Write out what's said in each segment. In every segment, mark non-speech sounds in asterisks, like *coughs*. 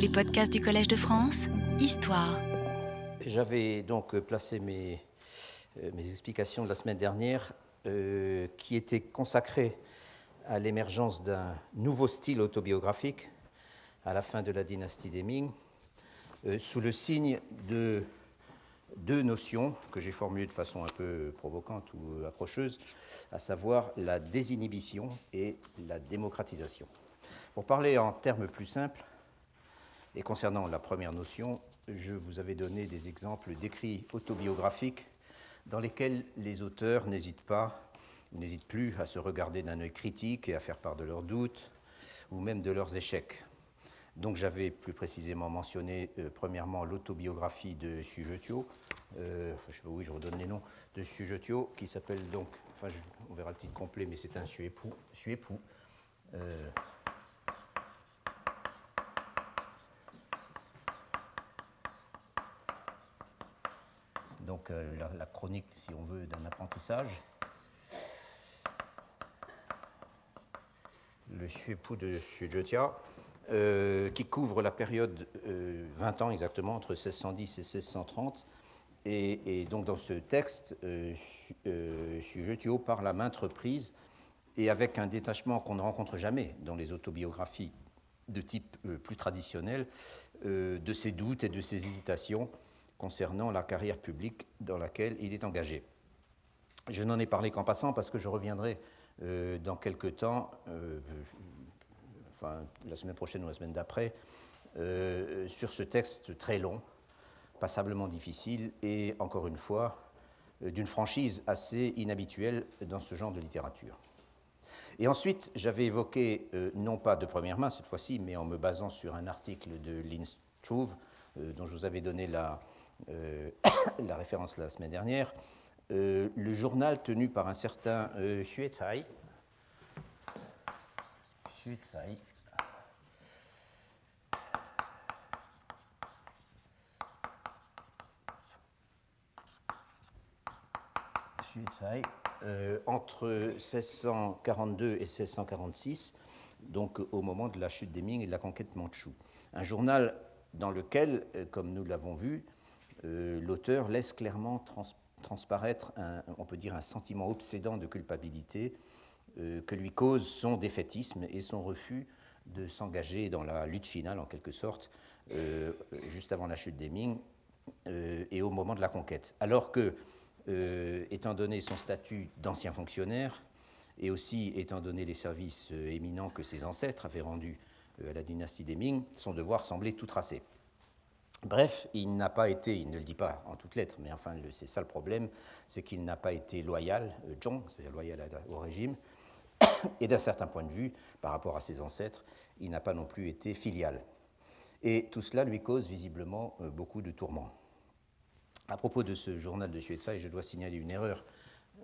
Les podcasts du Collège de France, Histoire. J'avais donc placé mes, euh, mes explications de la semaine dernière euh, qui étaient consacrées à l'émergence d'un nouveau style autobiographique à la fin de la dynastie des Ming, euh, sous le signe de deux notions que j'ai formulées de façon un peu provocante ou accrocheuse, à savoir la désinhibition et la démocratisation. Pour parler en termes plus simples, et concernant la première notion, je vous avais donné des exemples d'écrits autobiographiques dans lesquels les auteurs n'hésitent pas, n'hésitent plus à se regarder d'un œil critique et à faire part de leurs doutes ou même de leurs échecs. Donc j'avais plus précisément mentionné euh, premièrement l'autobiographie de Sujetio, euh, enfin, je sais pas, oui, je redonne les noms, de Sujetio, qui s'appelle donc, enfin on verra le titre complet, mais c'est un Suépoux. Suépoux euh, donc la, la, chronique, si on veut, d'un apprentissage. Le Suépoux de Sujetia. Euh, qui couvre la période 20 euh, ans exactement, entre 1610 et 1630. Et, donc dans ce texte, euh, euh parle à maintes reprises et avec un détachement qu'on ne rencontre jamais dans les autobiographies de type plus traditionnel, de ses doutes et de ses hésitations concernant la carrière publique dans laquelle il est engagé. Je n'en ai parlé qu'en passant parce que je reviendrai dans quelques temps, enfin la semaine prochaine ou la semaine d'après, euh, sur ce texte très long, passablement difficile et, encore une fois, euh, d'une franchise assez inhabituelle dans ce genre de littérature. Et ensuite, j'avais évoqué, euh, non pas de première main cette fois-ci, mais en me basant sur un article de Lynn Struve, dont je vous avais donné la, *coughs* la référence la semaine dernière, le journal tenu par un certain Xue Tsai, euh, entre 1642 et 1646, donc au moment de la chute des Ming et de la conquête mandchoue. Un journal dans lequel, euh, comme nous l'avons vu, euh, l'auteur laisse clairement transparaître, on peut dire, un sentiment obsédant de culpabilité que lui cause son défaitisme et son refus de s'engager dans la lutte finale, en quelque sorte, juste avant la chute des Ming et au moment de la conquête. Alors que euh, étant donné son statut d'ancien fonctionnaire et aussi étant donné les services euh, éminents que ses ancêtres avaient rendus euh, à la dynastie des Ming, son devoir semblait tout tracé. Bref, il n'a pas été, il ne le dit pas en toutes lettres, mais enfin c'est ça le problème, c'est qu'il n'a pas été loyal, Zhong, c'est-à-dire loyal au régime, *coughs* et d'un certain point de vue, par rapport à ses ancêtres, il n'a pas non plus été filial. Et tout cela lui cause visiblement beaucoup de tourments. À propos de ce journal de Suetza, je dois signaler une erreur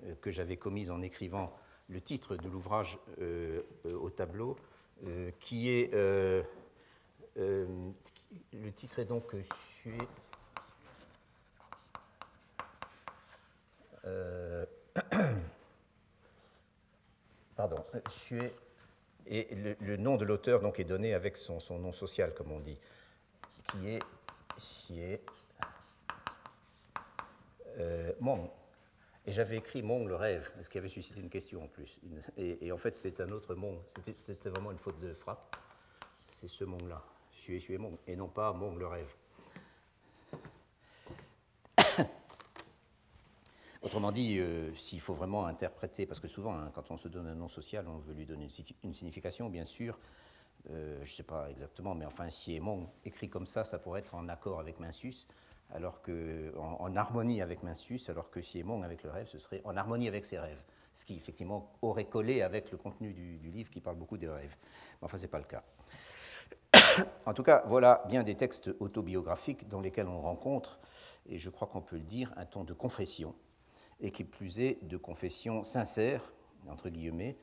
euh, que j'avais commise en écrivant le titre de l'ouvrage euh, euh, au tableau, qui est. le titre est donc Sué. *coughs* pardon, Sué. Et le, nom de l'auteur donc est donné avec son, son, nom social, comme on dit, qui est Xie euh, Mong. Et j'avais écrit Mong le rêve, ce qui avait suscité une question en plus. et, en fait, c'est un autre Mong. C'était vraiment une faute de frappe. C'est ce Mong-là, Et non pas Mong le rêve. *coughs* Autrement dit, euh, s'il faut vraiment interpréter, parce que souvent, hein, quand on se donne un nom social, on veut lui donner une, signification, bien sûr. Euh, je ne sais pas exactement, mais enfin, si Mong écrit comme ça, ça pourrait être en accord avec Minsus alors que, en, harmonie avec Minsus, alors que Siemon, avec le rêve, ce serait en harmonie avec ses rêves, ce qui effectivement aurait collé avec le contenu du, livre qui parle beaucoup des rêves. Mais enfin, ce n'est pas le cas. En tout cas, voilà bien des textes autobiographiques dans lesquels on rencontre, et je crois qu'on peut le dire, un ton de confession, et qui plus est de confession sincère, entre guillemets,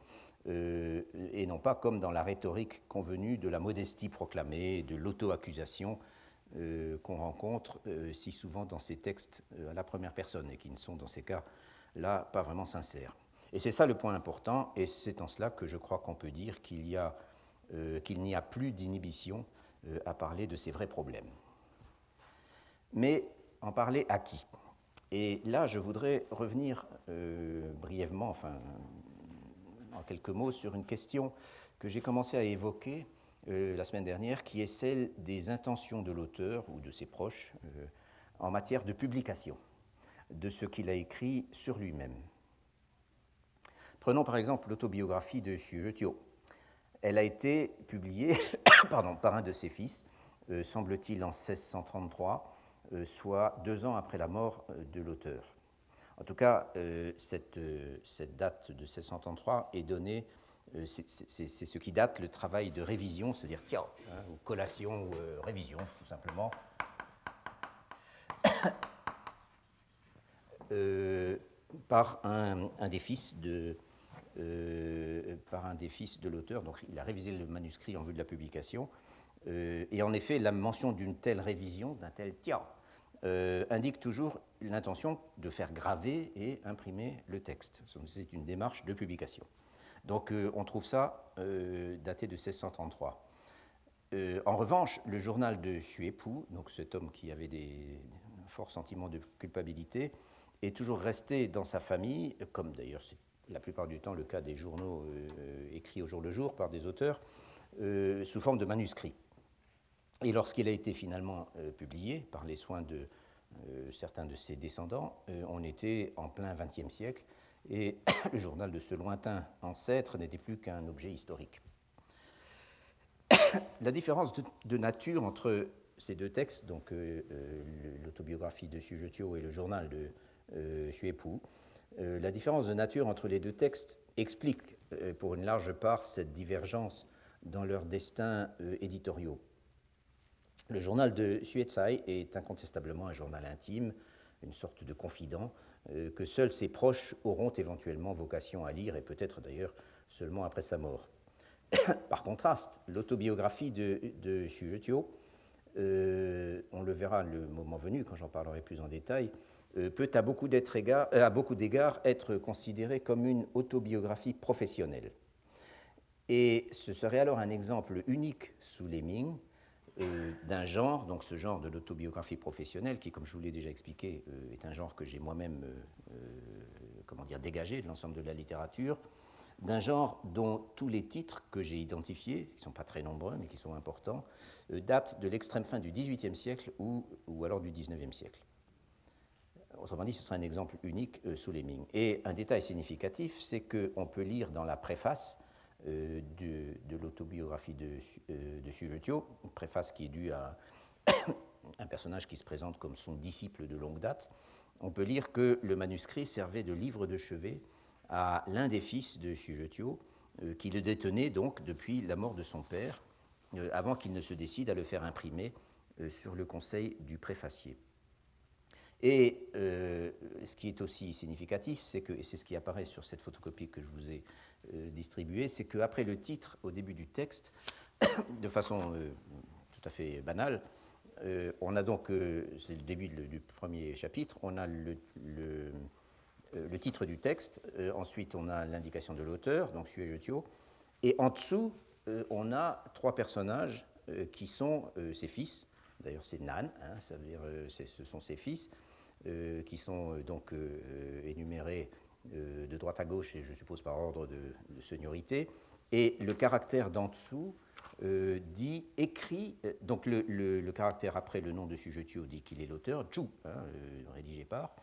euh, et non pas comme dans la rhétorique convenue de la modestie proclamée, de l'auto-accusation euh, qu'on rencontre euh, si souvent dans ces textes à la première personne et qui ne sont dans ces cas-là pas vraiment sincères. Et c'est ça le point important, et c'est en cela que je crois qu'on peut dire qu'il n'y a, qu'il n'y a plus d'inhibition à parler de ces vrais problèmes. Mais en parler à qui? Et là, je voudrais revenir brièvement, enfin, en quelques mots, sur une question que j'ai commencé à évoquer la semaine dernière, qui est celle des intentions de l'auteur ou de ses proches en matière de publication de ce qu'il a écrit sur lui-même. Prenons par exemple l'autobiographie de Sujetio. Elle a été publiée *coughs* pardon, par un de ses fils, euh, semble-t-il en 1633, euh, soit deux ans après la mort euh, de l'auteur. En tout cas, cette, date de 1633 est donnée, c'est ce qui date le travail de révision, c'est-à-dire tiens, hein, collation ou révision, tout simplement, *coughs* par un, des fils de, par un des fils de l'auteur. Donc il a révisé le manuscrit en vue de la publication. Euh, et en effet, la mention d'une telle révision, d'un tel tiers, euh, indique toujours l'intention de faire graver et imprimer le texte. C'est une démarche de publication. Donc on trouve ça daté de 1633. en revanche, le journal de Suépou, donc cet homme qui avait des forts sentiments de culpabilité, est toujours resté dans sa famille, comme d'ailleurs c'est la plupart du temps le cas des journaux euh, écrits au jour le jour par des auteurs, euh, sous forme de manuscrits. Et lorsqu'il a été finalement euh, publié par les soins de certains de ses descendants, on était en plein XXe siècle et *coughs* le journal de ce lointain ancêtre n'était plus qu'un objet historique. *coughs* La différence de, nature entre ces deux textes, donc l'autobiographie de Sujetio et le journal de Suépou, euh, la différence de nature entre les deux textes explique euh, pour une large part cette divergence dans leurs destins euh, éditoriaux. Le journal de Suetsai est incontestablement un journal intime, une sorte de confident, que seuls ses proches auront éventuellement vocation à lire, et peut-être d'ailleurs seulement après sa mort. *coughs* Par contraste, l'autobiographie de, de on le verra le moment venu quand j'en parlerai plus en détail, peut à beaucoup d'égards être considérée comme une autobiographie professionnelle. Et ce serait alors un exemple unique sous les Ming euh, d'un genre, donc ce genre de l'autobiographie professionnelle, qui, comme je vous l'ai déjà expliqué, euh, est un genre que j'ai moi-même comment dire, dégagé de l'ensemble de la littérature, d'un genre dont tous les titres que j'ai identifiés, qui ne sont pas très nombreux mais qui sont importants, datent de l'extrême fin du XVIIIe siècle ou, ou alors du XIXe siècle. Autrement dit, ce sera un exemple unique euh, sous les Ming. Et un détail significatif, c'est qu'on peut lire dans la préface euh, de, l'autobiographie de, euh, de une préface qui est due à *coughs* un personnage qui se présente comme son disciple de longue date, on peut lire que le manuscrit servait de livre de chevet à l'un des fils de Sujetio, qui le détenait donc depuis la mort de son père, avant qu'il ne se décide à le faire imprimer sur le conseil du préfacier. Et euh, ce qui est aussi significatif, c'est que, et c'est ce qui apparaît sur cette photocopie que je vous ai euh, distribuée, c'est qu'après le titre, au début du texte, *coughs* de façon euh, tout à fait banale, on a donc, c'est le début du premier chapitre, on a le, le, titre du texte, ensuite on a l'indication de l'auteur, donc Suejetio, et en dessous, on a trois personnages qui sont ses fils, d'ailleurs c'est Nan, hein, ça veut dire ce sont ses fils, qui sont euh, donc euh, énumérés de droite à gauche et je suppose par ordre de, seniorité. Et le caractère d'en dessous dit écrit, donc le, caractère après le nom de Sujetio dit qu'il est l'auteur, Chu, hein, rédigé par,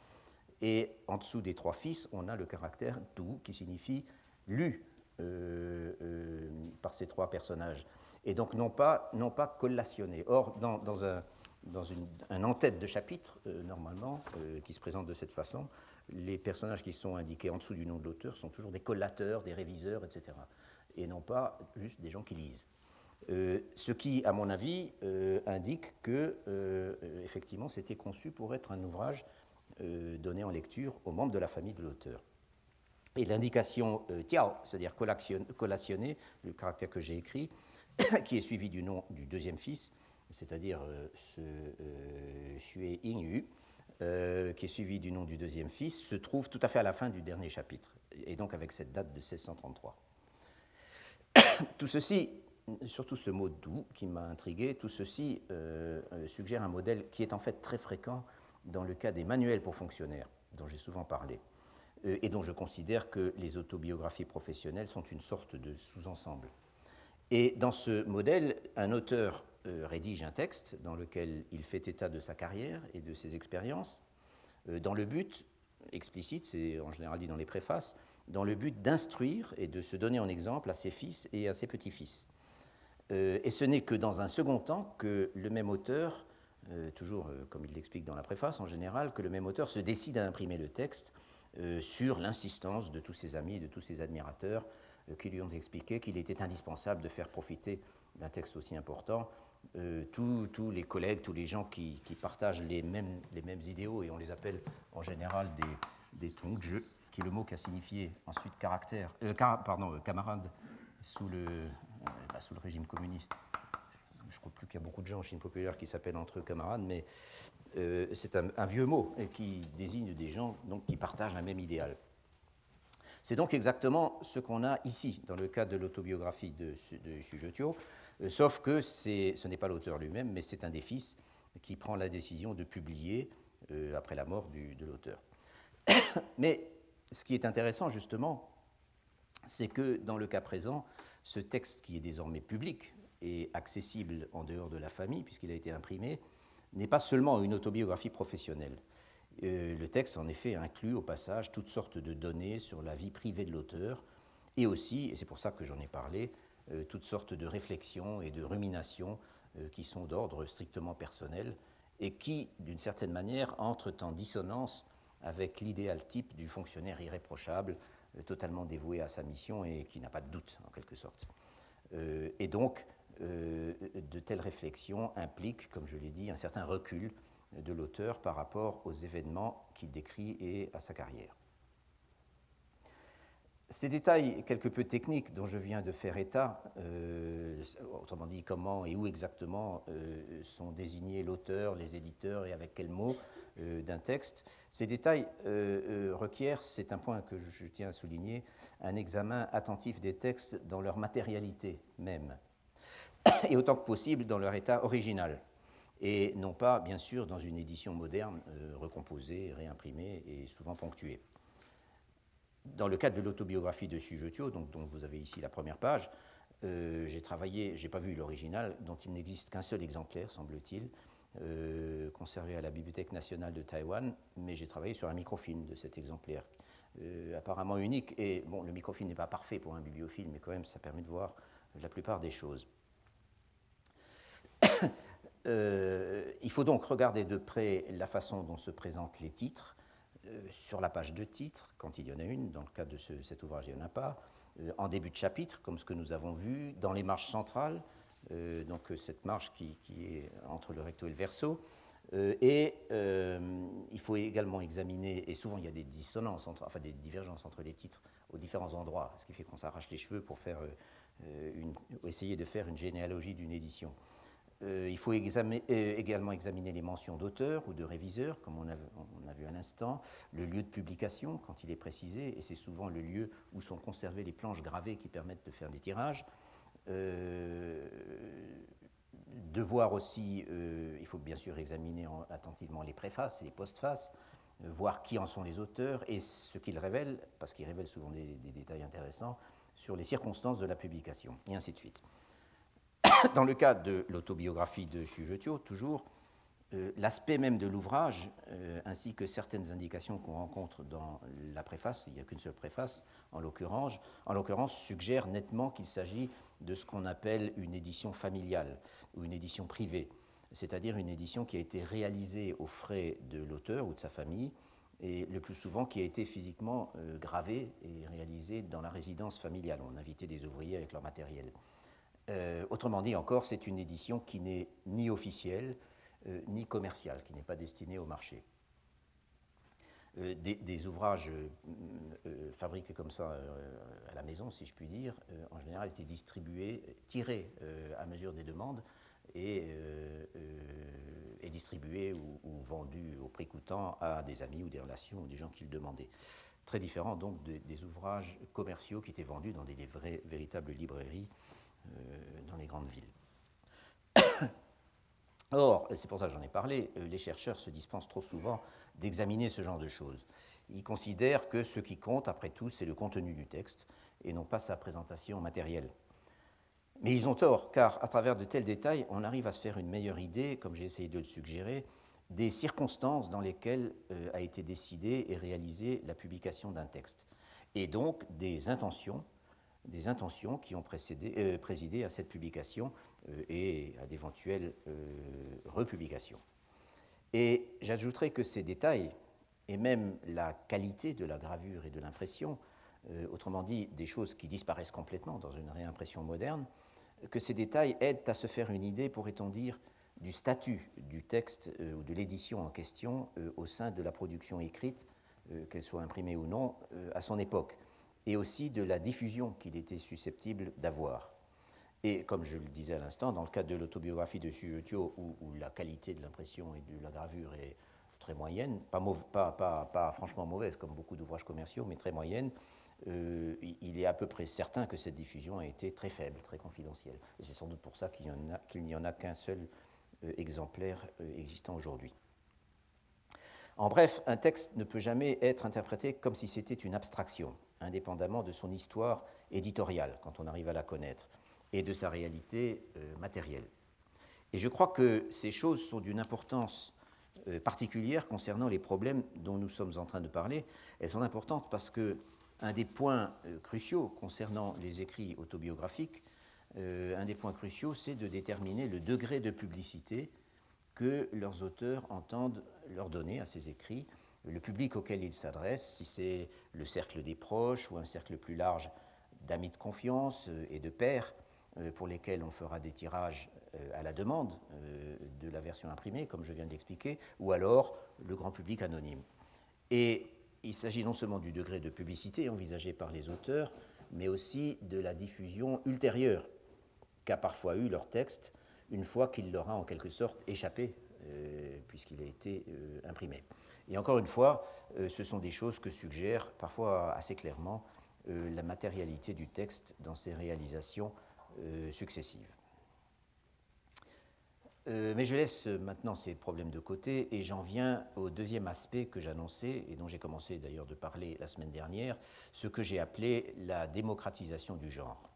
et en dessous des trois fils, on a le caractère Tu qui signifie lu par ces trois personnages, et donc non pas, non pas collationné. Or, dans, dans un, dans une, un en-tête de chapitre, euh, normalement, euh, qui se présente de cette façon, les personnages qui sont indiqués en dessous du nom de l'auteur sont toujours des collateurs, des réviseurs, etc. Et non pas juste des gens qui lisent. Euh, ce qui, à mon avis, indique que, effectivement, c'était conçu pour être un ouvrage donné en lecture aux membres de la famille de l'auteur. Et l'indication tiao, c'est-à-dire collationner, le caractère que j'ai écrit, *coughs* qui est suivi du nom du deuxième fils, c'est-à-dire euh, ce euh, Xue Yingyu, euh, qui est suivi du nom du deuxième fils, se trouve tout à fait à la fin du dernier chapitre, et donc avec cette date de 1633. *coughs* tout ceci surtout ce mot doux qui m'a intrigué. Tout ceci suggère un modèle qui est en fait très fréquent dans le cas des manuels pour fonctionnaires, dont j'ai souvent parlé, et dont je considère que les autobiographies professionnelles sont une sorte de sous-ensemble. Et dans ce modèle, un auteur rédige un texte dans lequel il fait état de sa carrière et de ses expériences, dans le but explicite, c'est en général dit dans les préfaces, dans le but d'instruire et de se donner en exemple à ses fils et à ses petits-fils. Euh, et ce n'est que dans un second temps que le même auteur, euh, toujours euh, comme il l'explique dans la préface en général, que le même auteur se décide à imprimer le texte sur l'insistance de tous ses amis de tous ses admirateurs qui lui ont expliqué qu'il était indispensable de faire profiter d'un texte aussi important tous, les collègues, tous les gens qui, partagent les mêmes, idéaux, et on les appelle en général des, des qui est le mot qui a signifié ensuite caractère, euh, pardon, euh, camarade sous le, euh, bah, sous le régime communiste. Je ne crois plus qu'il y a beaucoup de gens en Chine populaire qui s'appellent entre eux camarades, mais c'est un, vieux mot qui désigne des gens donc, qui partagent un même idéal. C'est donc exactement ce qu'on a ici, dans le cas de l'autobiographie de, de sauf que ce n'est pas l'auteur lui-même, mais c'est un des fils qui prend la décision de publier après la mort de l'auteur. *coughs* mais ce qui est intéressant justement, c'est que dans le cas présent, ce texte qui est désormais public et accessible en dehors de la famille, puisqu'il a été imprimé, n'est pas seulement une autobiographie professionnelle. Euh, le texte, en effet, inclut au passage toutes sortes de données sur la vie privée de l'auteur, et aussi, et c'est pour ça que j'en ai parlé, euh, toutes sortes de réflexions et de ruminations euh, qui sont d'ordre strictement personnel et qui, d'une certaine manière, entrent en dissonance avec l'idéal type du fonctionnaire irréprochable, euh, totalement dévoué à sa mission et qui n'a pas de doute, en quelque sorte. Euh, et donc, euh, de telles réflexions impliquent, comme je l'ai dit, un certain recul de l'auteur par rapport aux événements qu'il décrit et à sa carrière. Ces détails quelque peu techniques dont je viens de faire état, autrement dit comment et où exactement sont désignés l'auteur, les éditeurs et avec quels mots, euh, d'un texte. Ces détails euh, euh, requièrent, c'est un point que je tiens à souligner, un examen attentif des textes dans leur matérialité même, et autant que possible dans leur état original, et non pas, bien sûr, dans une édition moderne, recomposée, réimprimée et souvent ponctuée. Dans le cadre de l'autobiographie de Sujetio, donc, dont vous avez ici la première page, j'ai travaillé, j'ai pas vu l'original, dont il n'existe qu'un seul exemplaire, semble-t-il, euh, conservé à la Bibliothèque nationale de Taïwan, mais j'ai travaillé sur un microfilm de cet exemplaire, euh, apparemment unique. Et bon, le microfilm n'est pas parfait pour un bibliophile, mais quand même, ça permet de voir la plupart des choses. *coughs* Euh, il faut donc regarder de près la façon dont se présentent les titres. Sur la page de titres, quand il y en a une, dans le cas de cet ouvrage, il n'y en a pas. en début de chapitre, comme ce que nous avons vu, dans les marches centrales, euh, donc euh, cette marche qui, est entre le recto et le verso. Euh, et il faut également examiner, et souvent il y a des dissonances, entre, enfin des divergences entre les titres aux différents endroits, ce qui fait qu'on s'arrache les cheveux pour faire essayer de faire une généalogie d'une édition. Il faut également examiner les mentions d'auteur ou de réviseur, comme on a, a vu à l'instant, le lieu de publication, quand il est précisé, et c'est souvent le lieu où sont conservées les planches gravées qui permettent de faire des tirages. Euh, de voir aussi, euh, il faut bien sûr examiner attentivement les préfaces et les postfaces, euh, voir qui en sont les auteurs et ce qu'ils révèlent, parce qu'ils révèlent souvent des, détails intéressants sur les circonstances de la publication, et ainsi de suite. *coughs* Dans le cas de l'autobiographie de Sujetio, toujours, l'aspect même de l'ouvrage, ainsi que certaines indications qu'on rencontre dans la préface, il n'y a qu'une seule préface en l'occurrence, en l'occurrence suggère nettement qu'il s'agit de ce qu'on appelle une édition familiale ou une édition privée, c'est-à-dire une édition qui a été réalisée aux frais de l'auteur ou de sa famille et le plus souvent qui a été physiquement euh, gravée et réalisée dans la résidence familiale. On invitait des ouvriers avec leur matériel. Euh, autrement dit encore, c'est une édition qui n'est ni officielle euh, ni commerciale, qui n'est pas destinée au marché. Euh, des, ouvrages fabriqués comme ça à la maison, si je puis dire, en général étaient distribués, tirés à mesure des demandes et, distribués ou, vendus au prix coûtant à des amis ou des relations ou des gens qui le demandaient. Très différent donc des, ouvrages commerciaux qui étaient vendus dans des véritables librairies dans les grandes villes. *coughs* Or, c'est pour ça que j'en ai parlé, les chercheurs se dispensent trop souvent d'examiner ce genre de choses. Ils considèrent que ce qui compte, après tout, c'est le contenu du texte et non pas sa présentation matérielle. Mais ils ont tort, car à travers de tels détails, on arrive à se faire une meilleure idée, comme j'ai essayé de le suggérer, des circonstances dans lesquelles euh, a été décidée et réalisée la publication d'un texte, et donc des intentions, des intentions qui ont précédé, euh, présidé à cette publication euh, et à d'éventuelles republications. Et j'ajouterai que ces détails, et même la qualité de la gravure et de l'impression, autrement dit des choses qui disparaissent complètement dans une réimpression moderne, que ces détails aident à se faire une idée, pourrait-on dire, du statut du texte euh, ou de l'édition en question euh, au sein de la production écrite, euh, qu'elle soit imprimée ou non, à son époque, et aussi de la diffusion qu'il était susceptible d'avoir. Et comme je le disais à l'instant, dans le cadre de l'autobiographie de Sujetio, où, la qualité de l'impression et de la gravure est très moyenne, pas franchement mauvaise comme beaucoup d'ouvrages commerciaux, mais très moyenne, euh, il est à peu près certain que cette diffusion a été très faible, très confidentielle. Et c'est sans doute pour ça qu'il n'y en a qu'un seul euh, exemplaire euh, existant aujourd'hui. En bref, un texte ne peut jamais être interprété comme si c'était une abstraction, indépendamment de son histoire éditoriale, quand on arrive à la connaître, et de sa réalité matérielle. Et je crois que ces choses sont d'une importance particulière concernant les problèmes dont nous sommes en train de parler. Elles sont importantes parce que un des points euh, cruciaux concernant les écrits autobiographiques, euh, un des points cruciaux, c'est de déterminer le degré de publicité que leurs auteurs entendent leur donner à ces écrits, le public auquel ils s'adressent, si c'est le cercle des proches ou un cercle plus large d'amis de confiance euh, et de pairs pour lesquels on fera des tirages à la demande de la version imprimée, comme je viens de l'expliquer, ou alors le grand public anonyme. Et il s'agit non seulement du degré de publicité envisagé par les auteurs, mais aussi de la diffusion ultérieure qu'a parfois eu leur texte une fois qu'il leur a en quelque sorte échappé, euh, puisqu'il a été euh, imprimé. Et encore une fois, euh, ce sont des choses que suggère parfois assez clairement la matérialité du texte dans ses réalisations successives. Euh, mais je laisse maintenant ces problèmes de côté et j'en viens au deuxième aspect que j'annonçais et dont j'ai commencé d'ailleurs de parler la semaine dernière, ce que j'ai appelé la démocratisation du genre.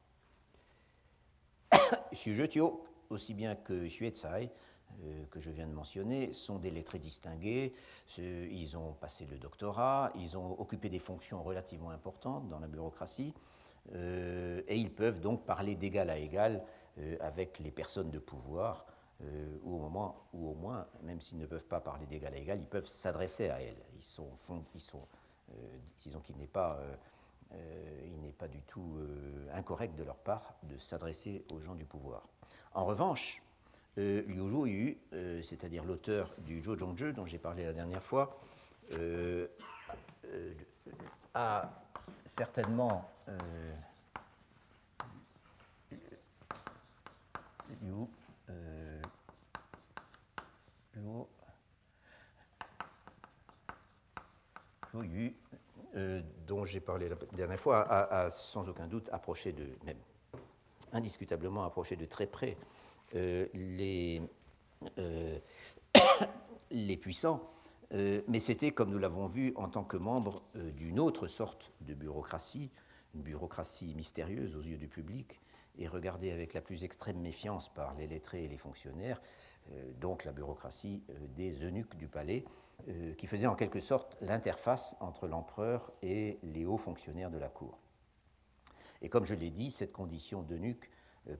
*coughs* Sujetio, aussi bien que Xuezai, euh, que je viens de mentionner, sont des lettrés distingués. Ils ont passé le doctorat, ils ont occupé des fonctions relativement importantes dans la bureaucratie, euh, et ils peuvent donc parler d'égal à égal avec les personnes de pouvoir euh, ou, au moins, même s'ils ne peuvent pas parler d'égal à égal, ils peuvent s'adresser à elle. Ils sont, euh, disons qu'il n'est pas, euh, il n'est pas du tout incorrect de leur part de s'adresser aux gens du pouvoir. En revanche, Liu Zhuyu, c'est-à-dire l'auteur du Zhou Zhongzhe dont j'ai parlé la dernière fois, a certainement Liu, euh, dont j'ai parlé la dernière fois, a, sans aucun doute approché de, même indiscutablement approché de très près euh, les, euh, *coughs* les puissants, mais c'était, comme nous l'avons vu, en tant que membre d'une autre sorte de bureaucratie, une bureaucratie mystérieuse aux yeux du public et regardée avec la plus extrême méfiance par les lettrés et les fonctionnaires, euh, donc la bureaucratie euh, des eunuques du palais, euh, qui faisait en quelque sorte l'interface entre l'empereur et les hauts fonctionnaires de la cour. Et comme je l'ai dit, cette condition d'eunuque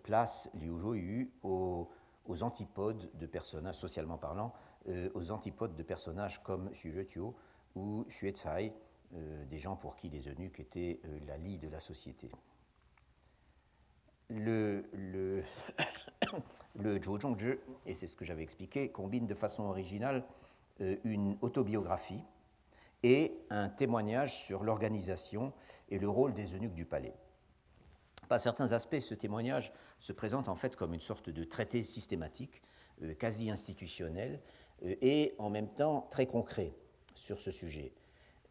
place Liu Zhou aux, antipodes de personnages, socialement parlant, aux antipodes de personnages comme Xu ou Xue Cai, des gens pour qui les eunuques étaient la lie de la société. Le, le, *coughs* le et c'est ce que j'avais expliqué, combine de façon originale euh, une autobiographie et un témoignage sur l'organisation et le rôle des eunuques du palais. Par certains aspects, ce témoignage se présente en fait comme une sorte de traité systématique, euh, quasi institutionnel, euh, et en même temps très concret sur ce sujet.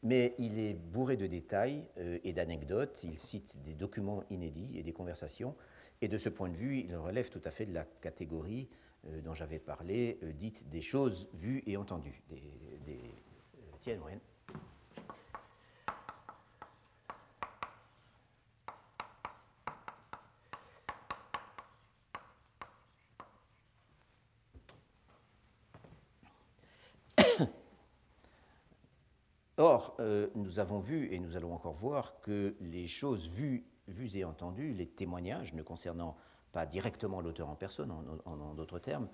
Mais il est bourré de détails et d'anecdotes, il cite des documents inédits et des conversations Et de ce point de vue, il relève tout à fait de la catégorie dont j'avais parlé, dite des choses vues et entendues. Des, des, Or, euh, nous avons vu, et nous allons encore voir, que les choses vues, vues et entendues, les témoignages ne concernant pas directement l'auteur en personne, en, d'autres termes,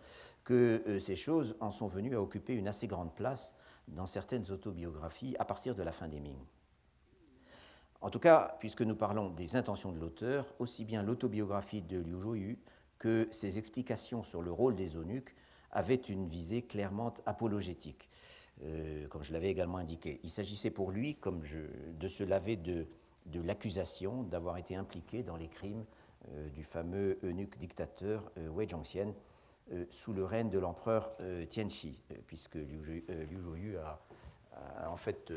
que euh, ces choses en sont venues à occuper une assez grande place dans certaines autobiographies à partir de la fin des Ming. En tout cas, puisque nous parlons des intentions de l'auteur, aussi bien l'autobiographie de Liu Zhuoyu que ses explications sur le rôle des eunuques avaient une visée clairement apologétique. Euh, comme je l'avais également indiqué. Il s'agissait pour lui, comme de se laver de, l'accusation d'avoir été impliqué dans les crimes euh, du fameux eunuque dictateur euh, Wei Zhongxian sous le règne de l'empereur Tianxi, puisque Liu, Zhuoyu a, en fait,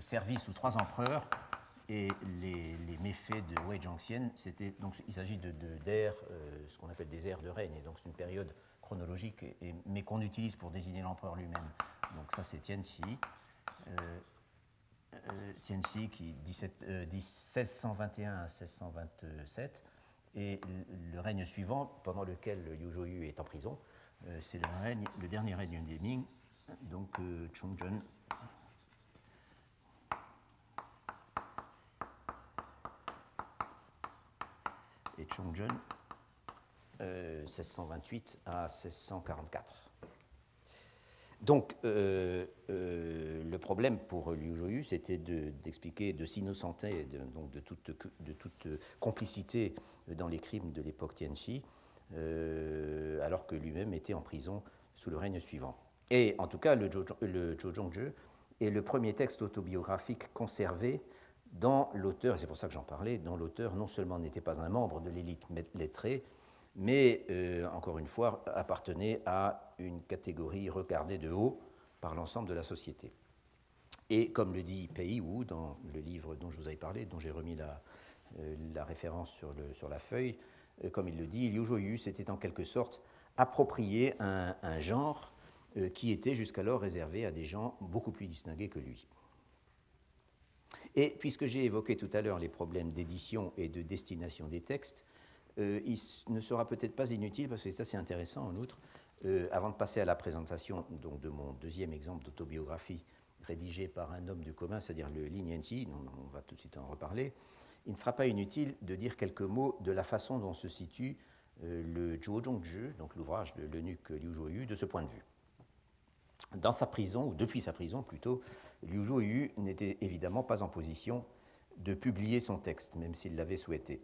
servi sous trois empereurs et les, méfaits de Wei Zhongxian, donc il s'agit de, de ce qu'on appelle des ères de règne, et donc c'est une période chronologique, et, mais qu'on utilise pour désigner l'empereur lui-même. Donc ça, c'est Tianxi. Euh, euh, Tianxi qui 17, 1621 euh, à 1627, et le, règne suivant, pendant lequel Liu Zhouyu est en prison, c'est le, le dernier règne des Ming, donc Chongzhen. Et Chongzhen 1628 euh, à 1644. Donc, euh, euh, le problème pour Liu Zhuoyu, c'était d'expliquer, de, s'innocenter de, de, toute, de toute complicité dans les crimes de l'époque Tianxi, alors que lui-même était en prison sous le règne suivant. Et en tout cas, le, Zhou est le premier texte autobiographique conservé dans l'auteur, c'est pour ça que j'en parlais, dont l'auteur non seulement n'était pas un membre de l'élite lettrée, mais euh, encore une fois appartenait à une catégorie regardée de haut par l'ensemble de la société. Et comme le dit Pei Wu dans le livre dont je vous avais parlé, dont j'ai remis la, euh, référence sur, la feuille, euh, comme il le dit, Liu Zhuoyu s'était en quelque sorte approprié un genre qui était jusqu'alors réservé à des gens beaucoup plus distingués que lui. Et puisque j'ai évoqué tout à l'heure les problèmes d'édition et de destination des textes, euh, il ne sera peut-être pas inutile, parce que c'est assez intéressant en outre, euh, avant de passer à la présentation donc, de mon deuxième exemple d'autobiographie rédigée par un homme du commun, c'est-à-dire le Lin Yanqi, dont on va tout de suite en reparler, il ne sera pas inutile de dire quelques mots de la façon dont se situe euh, le Zhuo Zhongzhi, donc l'ouvrage de l'eunuque Liu Zhuoyu, de ce point de vue. Dans sa prison, ou depuis sa prison plutôt, Liu Zhuoyu n'était évidemment pas en position de publier son texte, même s'il l'avait souhaité.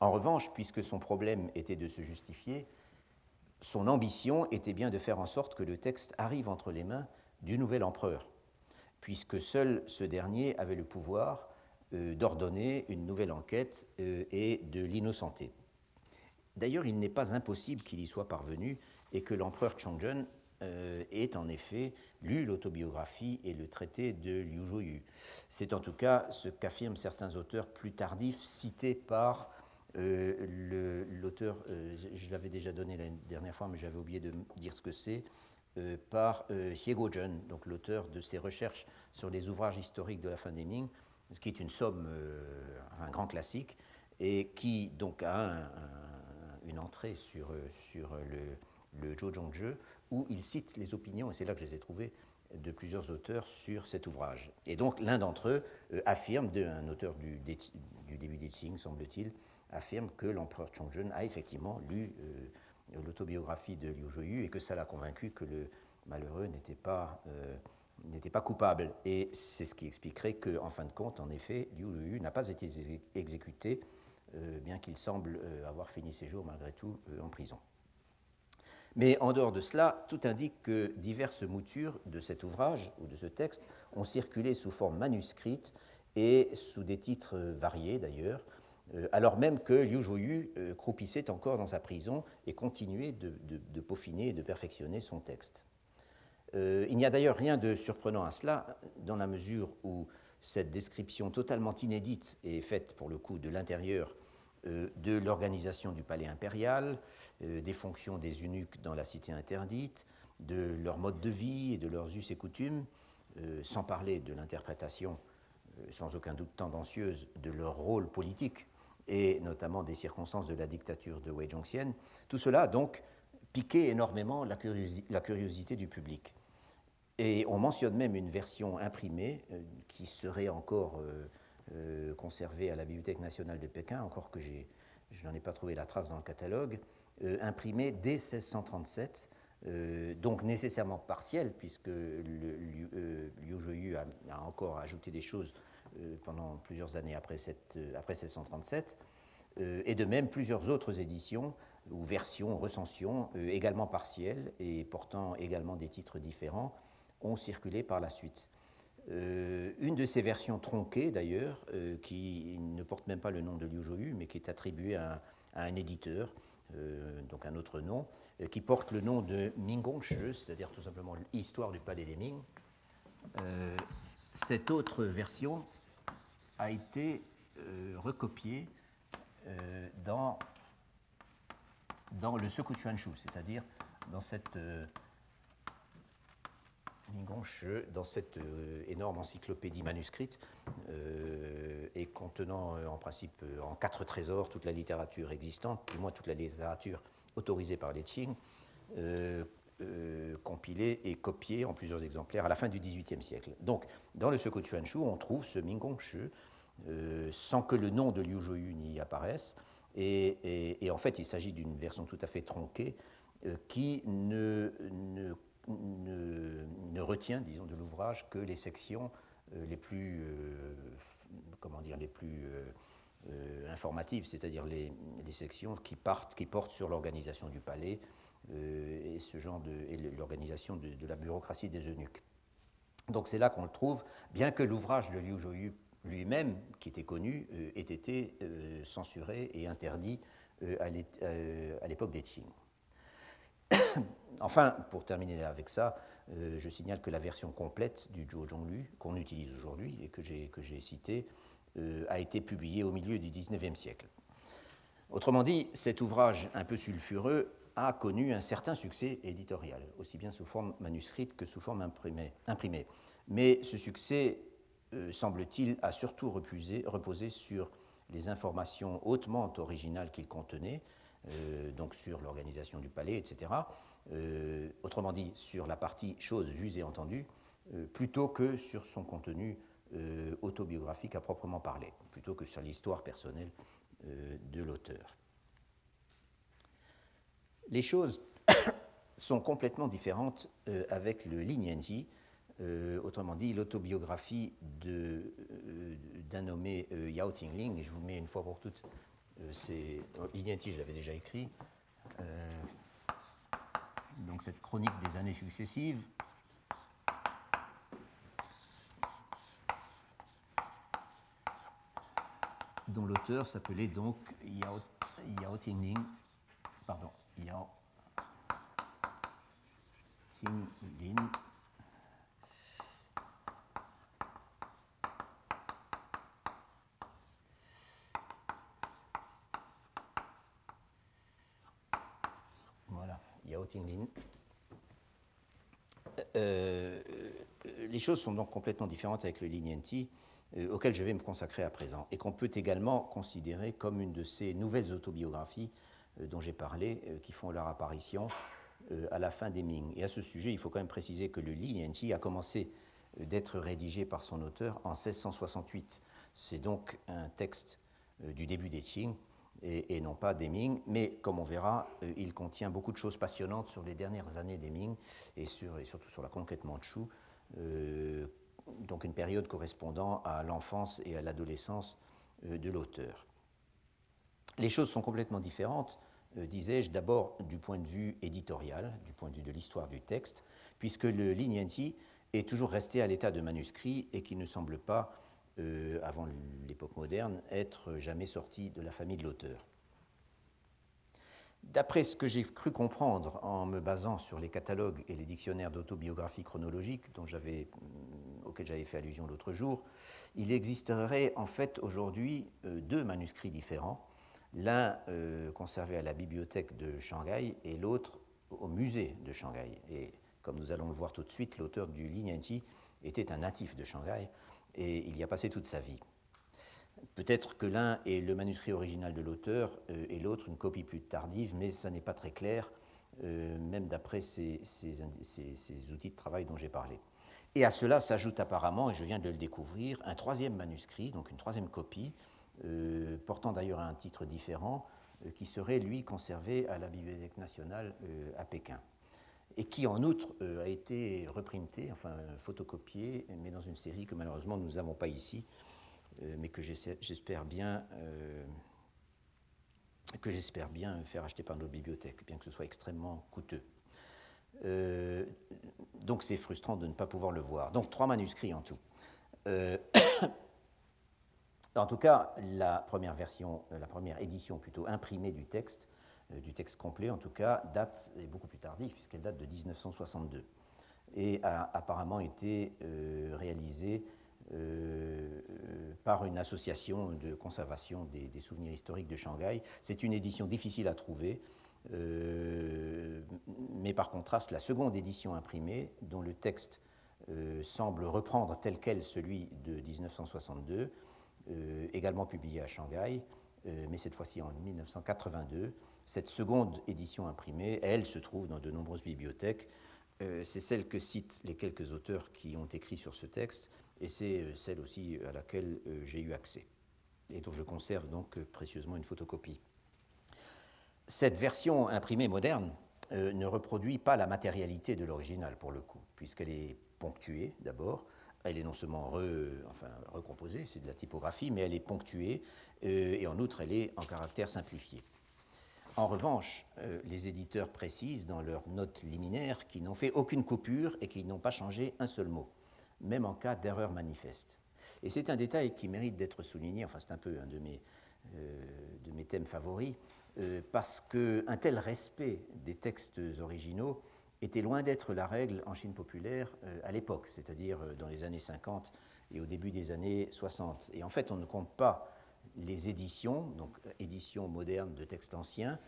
En revanche, puisque son problème était de se justifier, son ambition était bien de faire en sorte que le texte arrive entre les mains du nouvel empereur, puisque seul ce dernier avait le pouvoir euh, d'ordonner une nouvelle enquête euh, et de l'innocenter. D'ailleurs, il n'est pas impossible qu'il y soit parvenu et que l'empereur Chongzhen euh, ait en effet lu l'autobiographie et le traité de Liu Zhuoyu. C'est en tout cas ce qu'affirment certains auteurs plus tardifs cités par euh, l'auteur, euh, je, l'avais déjà donné la dernière fois, mais j'avais oublié de dire ce que c'est, euh, par Xie Guozhen, donc l'auteur de ses recherches sur les ouvrages historiques de la fin des Ming, qui est une somme, un grand classique, et qui donc a une entrée sur, sur le, le où il cite les opinions, et c'est là que je les ai trouvées, de plusieurs auteurs sur cet ouvrage. Et donc l'un d'entre eux affirme, un auteur du, du début des Qing, semble-t-il, affirme que l'empereur Chongzhen a effectivement lu euh, l'autobiographie de Liu Zhuoyu et que ça l'a convaincu que le malheureux n'était pas, euh, pas coupable. Et c'est ce qui expliquerait qu'en en fin de compte, en effet, Liu Zhuoyu n'a pas été exécuté, euh, bien qu'il semble avoir fini ses jours malgré tout en prison. Mais en dehors de cela, tout indique que diverses moutures de cet ouvrage ou de ce texte ont circulé sous forme manuscrite et sous des titres variés d'ailleurs, alors même que Liu Zhuoyu euh, croupissait encore dans sa prison et continuait de, peaufiner et de perfectionner son texte. Euh, il n'y a d'ailleurs rien de surprenant à cela, dans la mesure où cette description totalement inédite est faite pour le coup de l'intérieur de l'organisation du palais impérial, des fonctions des eunuques dans la cité interdite, de leur mode de vie et de leurs us et coutumes, sans parler de l'interprétation sans aucun doute tendancieuse de leur rôle politique et notamment des circonstances de la dictature de Wei Zhongxian. Tout cela a donc piqué énormément la, curiosité du public. Et on mentionne même une version imprimée euh, qui serait encore euh, euh, conservée à la Bibliothèque nationale de Pékin, encore que je n'en ai pas trouvé la trace dans le catalogue, imprimée dès 1637, donc nécessairement partielle, puisque Liu Zheyu a, a, encore ajouté des choses pendant plusieurs années après, cette, après 1637, et de même plusieurs autres éditions ou versions, recensions, également partielles et portant également des titres différents, ont circulé par la suite. Euh, une de ces versions tronquées, d'ailleurs, euh, qui ne porte même pas le nom de Liu Zhou, mais qui est attribuée à, un éditeur, euh, donc un autre nom, qui porte le nom de Mingongshi, c'est-à-dire tout simplement l'histoire du palais des Ming. Cette autre version a été recopiée dans, dans le Sekuchuanshu, c'est-à-dire dans cette dans cette euh, énorme encyclopédie manuscrite euh, et contenant euh, en principe en quatre trésors toute la littérature existante, du moins toute la littérature autorisée par les Qing, compilée et copiée en plusieurs exemplaires à la fin du XVIIIe siècle. Donc, dans le Seko Chuanshu, on trouve ce Mingong-Shu, sans que le nom de Liu Zhouyu n'y apparaisse. Et, en fait, il s'agit d'une version tout à fait tronquée qui ne, retient, disons, de l'ouvrage que les sections euh, les plus, euh, comment dire, les plus euh, informatives, c'est-à-dire les, sections qui portent sur l'organisation du palais et ce genre de, l'organisation de, la bureaucratie des eunuques. Donc c'est là qu'on le trouve, bien que l'ouvrage de Liu Zhouyu lui-même, qui était connu, ait été censuré et interdit à l'époque des Qing. *coughs* enfin, pour terminer avec ça, euh, je signale que la version complète du Zhou Zhonglu, qu'on utilise aujourd'hui et que j'ai cité, euh, a été publiée au milieu du XIXe siècle. Autrement dit, cet ouvrage un peu sulfureux a connu un certain succès éditorial, aussi bien sous forme manuscrite que sous forme imprimée. Mais ce succès, euh, semble-t-il, a surtout reposé sur les informations hautement originales qu'il contenait, euh, donc sur l'organisation du palais, etc. Euh, autrement dit, sur la partie choses vues et entendues, plutôt que sur son contenu autobiographique à proprement parler, plutôt que sur l'histoire personnelle de l'auteur. Les choses *coughs* sont complètement différentes avec le Lignanji, autrement dit l'autobiographie d'un nommé Yao Tingling, et je vous mets une fois pour toutes euh, c'est Ignati, je l'avais déjà écrit. Euh, donc cette chronique des années successives. dont l'auteur s'appelait donc Yao, Yao Tingling, pardon, Yao Tinglin, Euh, les choses sont donc complètement différentes avec le Lignanti, euh, auquel je vais me consacrer à présent, et qu'on peut également considérer comme une de ces nouvelles autobiographies euh, dont j'ai parlé, qui font leur apparition à la fin des Ming. Et à ce sujet, il faut quand même préciser que le Lignanti a commencé d'être rédigé par son auteur en 1668. C'est donc un texte du début des Qing, et, non pas des Ming. Mais comme on verra, euh, il contient beaucoup de choses passionnantes sur les dernières années des Ming et, sur, et surtout sur la conquête mandchoue, euh, donc une période correspondant à l'enfance et à l'adolescence euh, de l'auteur. Les choses sont complètement différentes, disais-je, d'abord du point de vue éditorial, du point de vue de l'histoire du texte, puisque le Lignanti est toujours resté à l'état de manuscrit et qui ne semble pas euh, avant l'époque moderne, être jamais sorti de la famille de l'auteur. D'après ce que j'ai cru comprendre en me basant sur les catalogues et les dictionnaires d'autobiographie chronologique dont j'avais, mm, auxquels j'avais fait allusion l'autre jour, il existerait en fait aujourd'hui euh, deux manuscrits différents, l'un euh, conservé à la bibliothèque de Shanghai et l'autre au musée de Shanghai. Et comme nous allons le voir tout de suite, l'auteur du Li était un natif de Shanghai et il y a passé toute sa vie. Peut-être que l'un est le manuscrit original de l'auteur euh, et l'autre une copie plus tardive, mais ça n'est pas très clair, euh, même d'après ces, outils de travail dont j'ai parlé. Et à cela s'ajoute apparemment, et je viens de le découvrir, un troisième manuscrit, donc une troisième copie, euh, portant d'ailleurs un titre différent, qui serait lui conservé à la Bibliothèque nationale à Pékin et qui en outre a été reprinté, enfin photocopié, mais dans une série que malheureusement nous n'avons pas ici, euh, mais que j'espère bien, euh, que j'espère bien faire acheter par nos bibliothèques, bien que ce soit extrêmement coûteux. Euh, donc c'est frustrant de ne pas pouvoir le voir. Donc trois manuscrits en tout. En tout cas, la première version, la première édition plutôt imprimée du texte, du texte complet en tout cas, date, est beaucoup plus tardive puisqu'elle date de 1962 et a apparemment été réalisée euh, par une association de conservation des, souvenirs historiques de Shanghai. C'est une édition difficile à trouver, euh, mais par contraste, la seconde édition imprimée, dont le texte euh, semble reprendre tel quel celui de 1962, également publié à Shanghai, mais cette fois-ci en 1982. Cette seconde édition imprimée, elle, se trouve dans de nombreuses bibliothèques. C'est celle que citent les quelques auteurs qui ont écrit sur ce texte, et c'est euh, celle aussi à laquelle euh, j'ai eu accès, et dont je conserve donc euh, précieusement une photocopie. Cette version imprimée moderne ne reproduit pas la matérialité de l'original pour le coup, puisqu'elle est ponctuée d'abord, elle est non seulement enfin, recomposée, c'est de la typographie, mais elle est ponctuée, et en outre elle est en caractère simplifié. En revanche, les éditeurs précisent dans leurs notes liminaires qu'ils n'ont fait aucune coupure et qu'ils n'ont pas changé un seul mot même en cas d'erreur manifeste. Et c'est un détail qui mérite d'être souligné, enfin c'est un peu un de mes, euh, de mes thèmes favoris, euh, parce qu'un tel respect des textes originaux était loin d'être la règle en Chine populaire euh, à l'époque, c'est-à-dire dans les années 50 et au début des années 60. Et en fait, on ne compte pas les éditions, donc éditions modernes de textes anciens,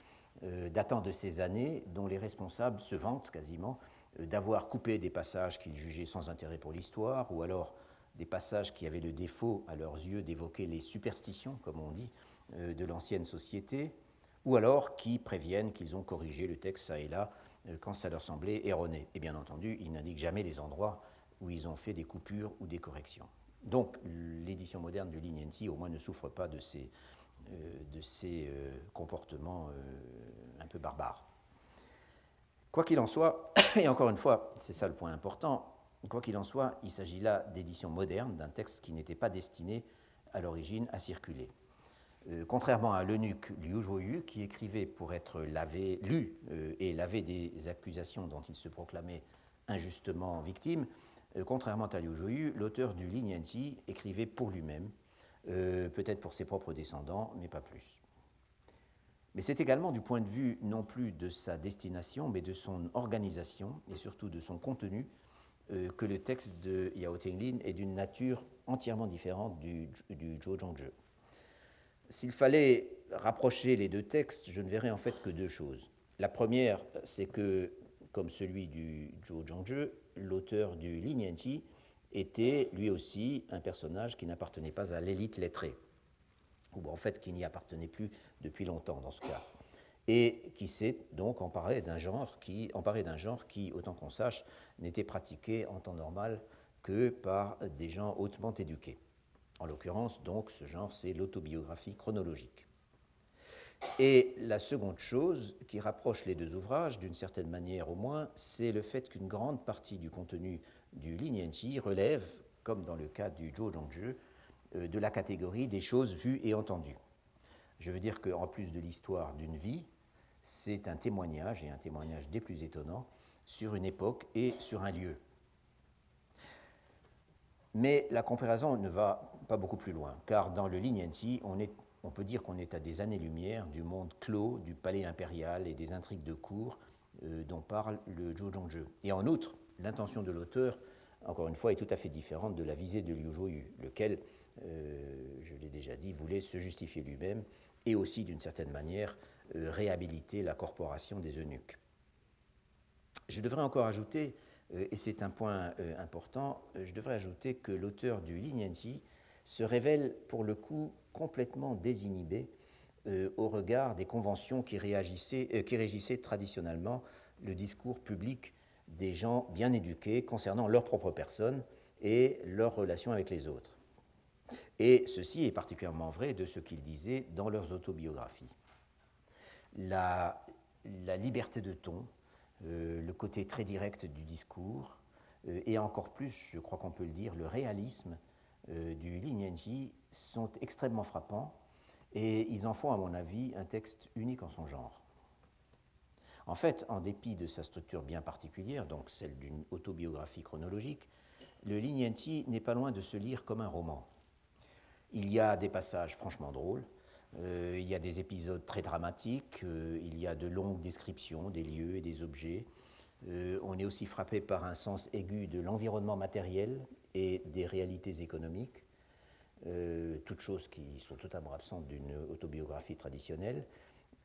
datant de ces années, dont les responsables se vantent quasiment euh, d'avoir coupé des passages qu'ils jugeaient sans intérêt pour l'histoire, ou alors des passages qui avaient le défaut, à leurs yeux, d'évoquer les superstitions, comme on dit, euh, de l'ancienne société, ou alors qui préviennent qu'ils ont corrigé le texte ça et là euh, quand ça leur semblait erroné. Et bien entendu, ils n'indiquent jamais les endroits où ils ont fait des coupures ou des corrections. Donc l'édition moderne de Lignenti, au moins, ne souffre pas de ces, de ces comportements un peu barbares. Quoi qu'il en soit, *coughs* et encore une fois, c'est ça le point important, quoi qu'il en soit, il s'agit là d'édition moderne d'un texte qui n'était pas destiné à l'origine à circuler. Euh, contrairement à l'eunuque Liu Zhuoyu, qui écrivait pour être lu euh, et lavé des accusations dont il se proclamait injustement victime, euh, contrairement à Liu Zhuoyu, l'auteur du Li Nianqi écrivait pour lui-même, peut-être pour ses propres descendants, mais pas plus. Mais c'est également du point de vue non plus de sa destination, mais de son organisation et surtout de son contenu que le texte de Yao Tinglin est d'une nature entièrement différente du, du Zhou Zhongzhe. S'il fallait rapprocher les deux textes, je ne verrais en fait que deux choses. La première, c'est que, comme celui du Zhou Zhongzhe, l'auteur du Li Nianqi était lui aussi un personnage qui n'appartenait pas à l'élite lettrée ou en fait qui n'y appartenait plus depuis longtemps dans ce cas, et qui s'est donc emparé d'un genre qui, emparé d'un genre qui, autant qu'on sache, n'était pratiqué en temps normal que par des gens hautement éduqués. En l'occurrence, donc, ce genre, c'est l'autobiographie chronologique. Et la seconde chose qui rapproche les deux ouvrages, d'une certaine manière au moins, c'est le fait qu'une grande partie du contenu du Li relève, comme dans le cas du Zhou Zhongzhe, euh, de la catégorie des choses vues et entendues. Je veux dire qu'en plus de l'histoire d'une vie, c'est un témoignage, et un témoignage des plus étonnants, sur une époque et sur un lieu. Mais la comparaison ne va pas beaucoup plus loin, car dans le Lignanti, on, on peut dire qu'on est à des années-lumière du monde clos, du palais impérial et des intrigues de cour euh, dont parle le Zhou Zhongzhe. Et en outre, l'intention de l'auteur, encore une fois, est tout à fait différente de la visée de Liu Zhouyu, lequel euh, je l'ai déjà dit, voulait se justifier lui-même et aussi d'une certaine manière réhabiliter la corporation des eunuques. Je devrais encore ajouter, et c'est un point important, je devrais ajouter que l'auteur du Lignanti se révèle pour le coup complètement désinhibé au regard des conventions qui, régissaient traditionnellement le discours public des gens bien éduqués concernant leur propre personne et leurs relations avec les autres. Et ceci est particulièrement vrai de ce qu'ils disaient dans leurs autobiographies. La, liberté de ton, euh, le côté très direct du discours, euh, et encore plus, je crois qu'on peut le dire, le réalisme euh, du Lignanji sont extrêmement frappants et ils en font, à mon avis, un texte unique en son genre. En fait, en dépit de sa structure bien particulière, donc celle d'une autobiographie chronologique, le Lignanti n'est pas loin de se lire comme un roman. Il y a des passages franchement drôles, euh, il y a des épisodes très dramatiques, euh, il y a de longues descriptions des lieux et des objets. Euh, on est aussi frappé par un sens aigu de l'environnement matériel et des réalités économiques, toutes choses qui sont totalement absentes d'une autobiographie traditionnelle.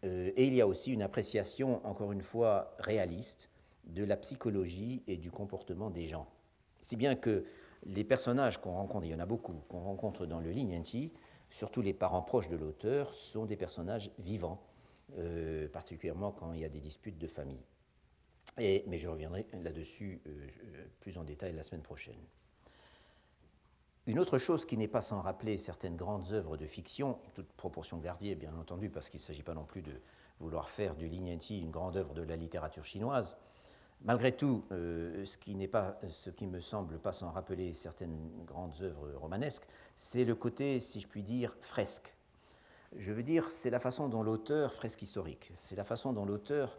et il y a aussi une appréciation, encore une fois, réaliste de la psychologie et du comportement des gens. Si bien que les personnages qu'on rencontre, il y en a beaucoup, qu'on rencontre dans le Lignanti, surtout les parents proches de l'auteur, sont des personnages vivants, euh, particulièrement quand il y a des disputes de famille. Mais je reviendrai là-dessus euh, plus en détail la semaine prochaine. Une autre chose qui n'est pas sans rappeler certaines grandes œuvres de fiction, toute proportion gardée bien entendu, parce qu'il ne s'agit pas non plus de vouloir faire du Lignanti une grande œuvre de la littérature chinoise, Malgré tout, euh, ce, qui pas, ce qui me semble pas sans rappeler certaines grandes œuvres romanesques, c'est le côté, si je puis dire, fresque. Je veux dire, c'est la façon dont l'auteur, fresque historique, c'est la façon dont l'auteur,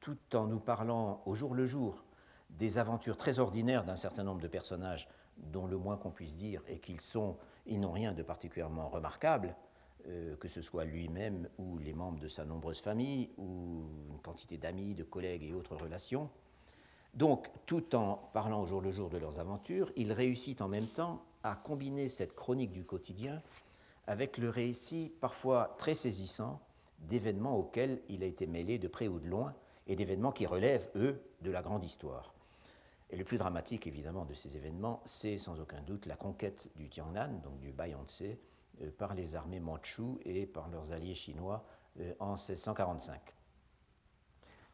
tout en nous parlant au jour le jour des aventures très ordinaires d'un certain nombre de personnages, dont le moins qu'on puisse dire est qu'ils sont, ils n'ont rien de particulièrement remarquable, euh, que ce soit lui-même ou les membres de sa nombreuse famille, ou une quantité d'amis, de collègues et autres relations, donc, tout en parlant au jour le jour de leurs aventures, il réussit en même temps à combiner cette chronique du quotidien avec le récit parfois très saisissant d'événements auxquels il a été mêlé de près ou de loin et d'événements qui relèvent, eux, de la grande histoire. Et le plus dramatique, évidemment, de ces événements, c'est sans aucun doute la conquête du Tiangnan, donc du Bayangtze, euh, par les armées mandchoues et par leurs alliés chinois euh, en 1645.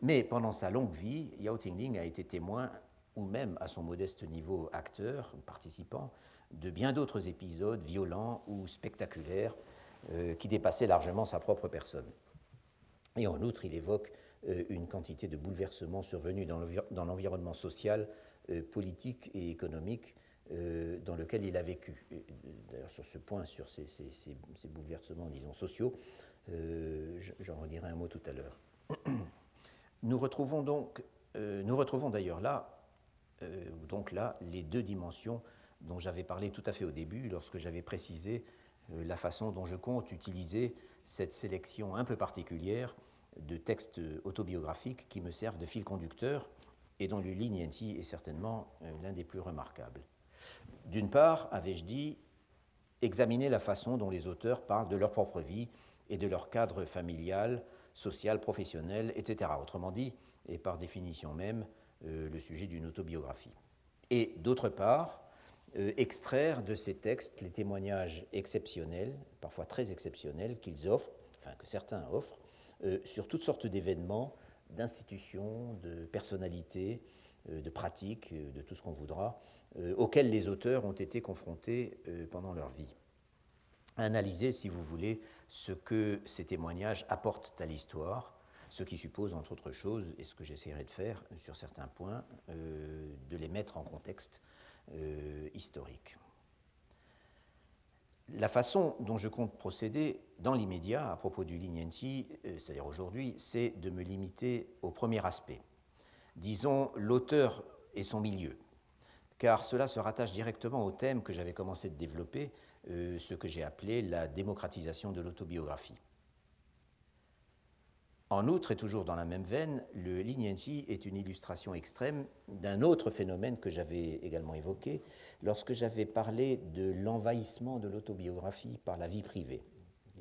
Mais pendant sa longue vie, Yao Tingling a été témoin, ou même à son modeste niveau acteur, participant, de bien d'autres épisodes violents ou spectaculaires euh, qui dépassaient largement sa propre personne. Et en outre, il évoque euh, une quantité de bouleversements survenus dans l'environnement social, euh, politique et économique dans lequel il a vécu. D'ailleurs, sur ce point, sur ces, ces bouleversements, disons, sociaux, j'en redirai un mot tout à l'heure. *clears throat* Nous retrouvons donc, euh, nous retrouvons d'ailleurs là, euh, donc là, les deux dimensions dont j'avais parlé tout à fait au début, lorsque j'avais précisé euh, la façon dont je compte utiliser cette sélection un peu particulière de textes autobiographiques qui me servent de fil conducteur et dont le Lignanti est certainement l'un des plus remarquables. D'une part, avais-je dit, examiner la façon dont les auteurs parlent de leur propre vie et de leur cadre familial, social, professionnel, etc. Autrement dit, et par définition même, euh, le sujet d'une autobiographie. Et d'autre part, euh, extraire de ces textes les témoignages exceptionnels, parfois très exceptionnels, qu'ils offrent, enfin que certains offrent, euh, sur toutes sortes d'événements, d'institutions, de personnalités, de pratiques, de tout ce qu'on voudra, auxquels les auteurs ont été confrontés pendant leur vie. Analyser, si vous voulez, ce que ces témoignages apportent à l'histoire, ce qui suppose, entre autres choses, et ce que j'essaierai de faire sur certains points, euh, de les mettre en contexte euh, historique. La façon dont je compte procéder dans l'immédiat à propos du Lignanti, euh, c'est-à-dire aujourd'hui, c'est de me limiter au premier aspect. Disons l'auteur et son milieu, car cela se rattache directement au thème que j'avais commencé de développer, euh, ce que j'ai appelé la démocratisation de l'autobiographie. En outre, et toujours dans la même veine, le Lignanti est une illustration extrême d'un autre phénomène que j'avais également évoqué lorsque j'avais parlé de l'envahissement de l'autobiographie par la vie privée.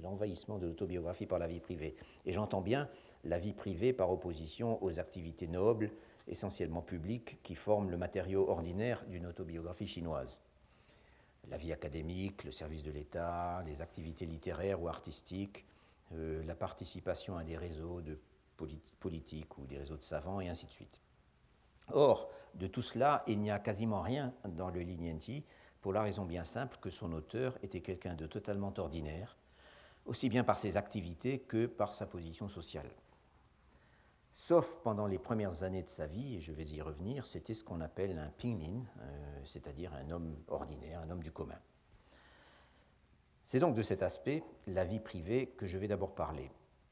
l'envahissement de l'autobiographie par la vie privée. Et j'entends bien la vie privée par opposition aux activités nobles, essentiellement publiques, qui forment le matériau ordinaire d'une autobiographie chinoise. La vie académique, le service de l'État, les activités littéraires ou artistiques, euh, la participation à des réseaux de politiques ou des réseaux de savants, et ainsi de suite. Or, de tout cela, il n'y a quasiment rien dans le Lignenti, pour la raison bien simple que son auteur était quelqu'un de totalement ordinaire, aussi bien par ses activités que par sa position sociale. Sauf pendant les premières années de sa vie, et je vais y revenir, c'était ce qu'on appelle un pingmin, euh, c'est-à-dire un homme ordinaire, un homme du commun. C'est donc de cet aspect, la vie privée, que je vais d'abord parler.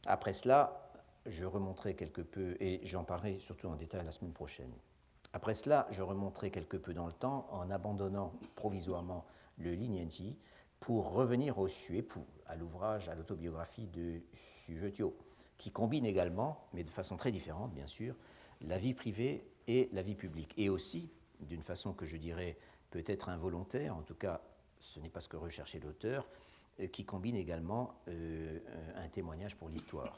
Après cela, je remonterai quelque peu, et j'en parlerai surtout en détail la semaine prochaine. Après cela, je remonterai quelque peu dans le temps en abandonnant provisoirement le Lignenti pour revenir au Suépoux, à l'ouvrage, à l'autobiographie de Sujetio, qui combine également, mais de façon très différente bien sûr, la vie privée et la vie publique, et aussi, d'une façon que je dirais peut-être involontaire, en tout cas ce n'est pas ce que recherchait l'auteur, euh, qui combine également euh, un témoignage pour l'histoire.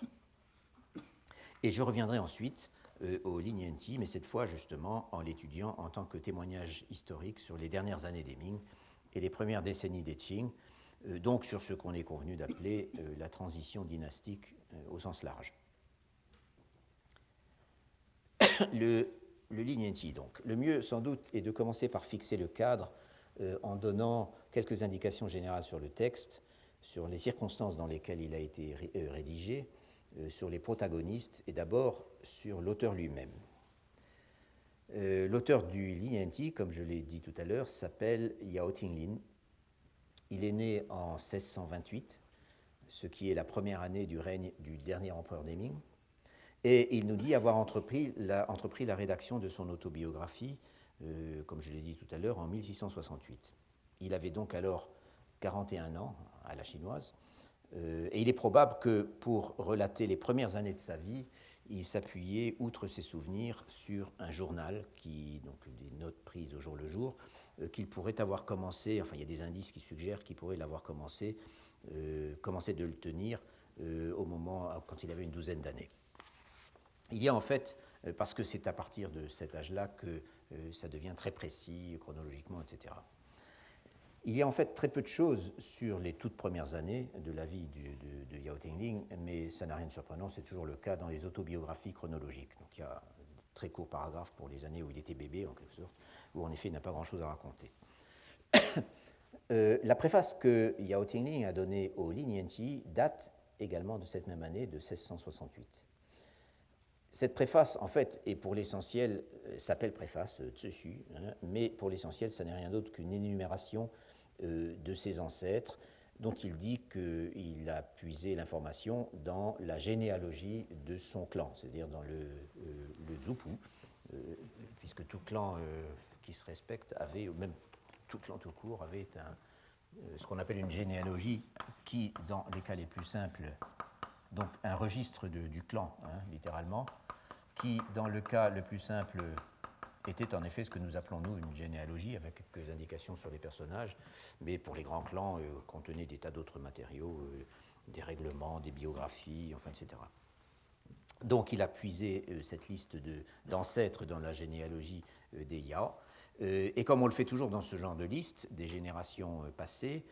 Et je reviendrai ensuite euh, au Lignenti, mais cette fois justement en l'étudiant en tant que témoignage historique sur les dernières années des Ming et les premières décennies des Qing, euh, donc sur ce qu'on est convenu d'appeler euh, la transition dynastique au sens large. *coughs* le, le Lignenti, donc. Le mieux, sans doute, est de commencer par fixer le cadre en donnant quelques indications générales sur le texte, sur les circonstances dans lesquelles il a été rédigé, euh, sur les protagonistes et d'abord sur l'auteur lui-même. Euh, l'auteur du Li comme je l'ai dit tout à l'heure, s'appelle Yao Tinglin. Il est né en 1628, ce qui est la première année du règne du dernier empereur des Ming, et il nous dit avoir entrepris la, rédaction de son autobiographie, euh, comme je l'ai dit tout à l'heure, en 1668. Il avait donc alors 41 ans à la chinoise, euh, et il est probable que pour relater les premières années de sa vie, il s'appuyait, outre ses souvenirs, sur un journal, qui, donc des notes prises au jour le jour, qu'il pourrait avoir commencé, enfin il y a des indices qui suggèrent qu'il pourrait l'avoir commencé, euh, commencé de le tenir au moment quand il avait une douzaine d'années. Il y a en fait, parce que c'est à partir de cet âge-là que ça devient très précis chronologiquement, etc. Il y a en fait très peu de choses sur les toutes premières années de la vie de, Yao Tingling, mais ça n'a rien de surprenant, c'est toujours le cas dans les autobiographies chronologiques. Donc il y a un très court paragraphe pour les années où il était bébé, en quelque sorte, où en effet il n'a pas grand-chose à raconter. *coughs* Euh, la préface que Yao Tingling a donnée au Linienti date également de cette même année, de 1668. Cette préface, en fait, et pour l'essentiel, euh, s'appelle préface euh, hein, mais pour l'essentiel, ça n'est rien d'autre qu'une énumération euh, de ses ancêtres, dont il dit qu'il a puisé l'information dans la généalogie de son clan, c'est-à-dire dans le, le Zupu, puisque tout clan se respecte avait, ou même tout clan tout court, avait ce qu'on appelle une généalogie qui, dans les cas les plus simples, donc un registre du clan, hein, littéralement, qui, dans le cas le plus simple, était en effet ce que nous appelons, nous, une généalogie, avec quelques indications sur les personnages, mais pour les grands clans, euh, contenait des tas d'autres matériaux, euh, des règlements, des biographies, enfin, etc. Donc il a puisé euh, cette liste d'ancêtres dans la généalogie des Ya, et comme on le fait toujours dans ce genre de liste, des générations passées,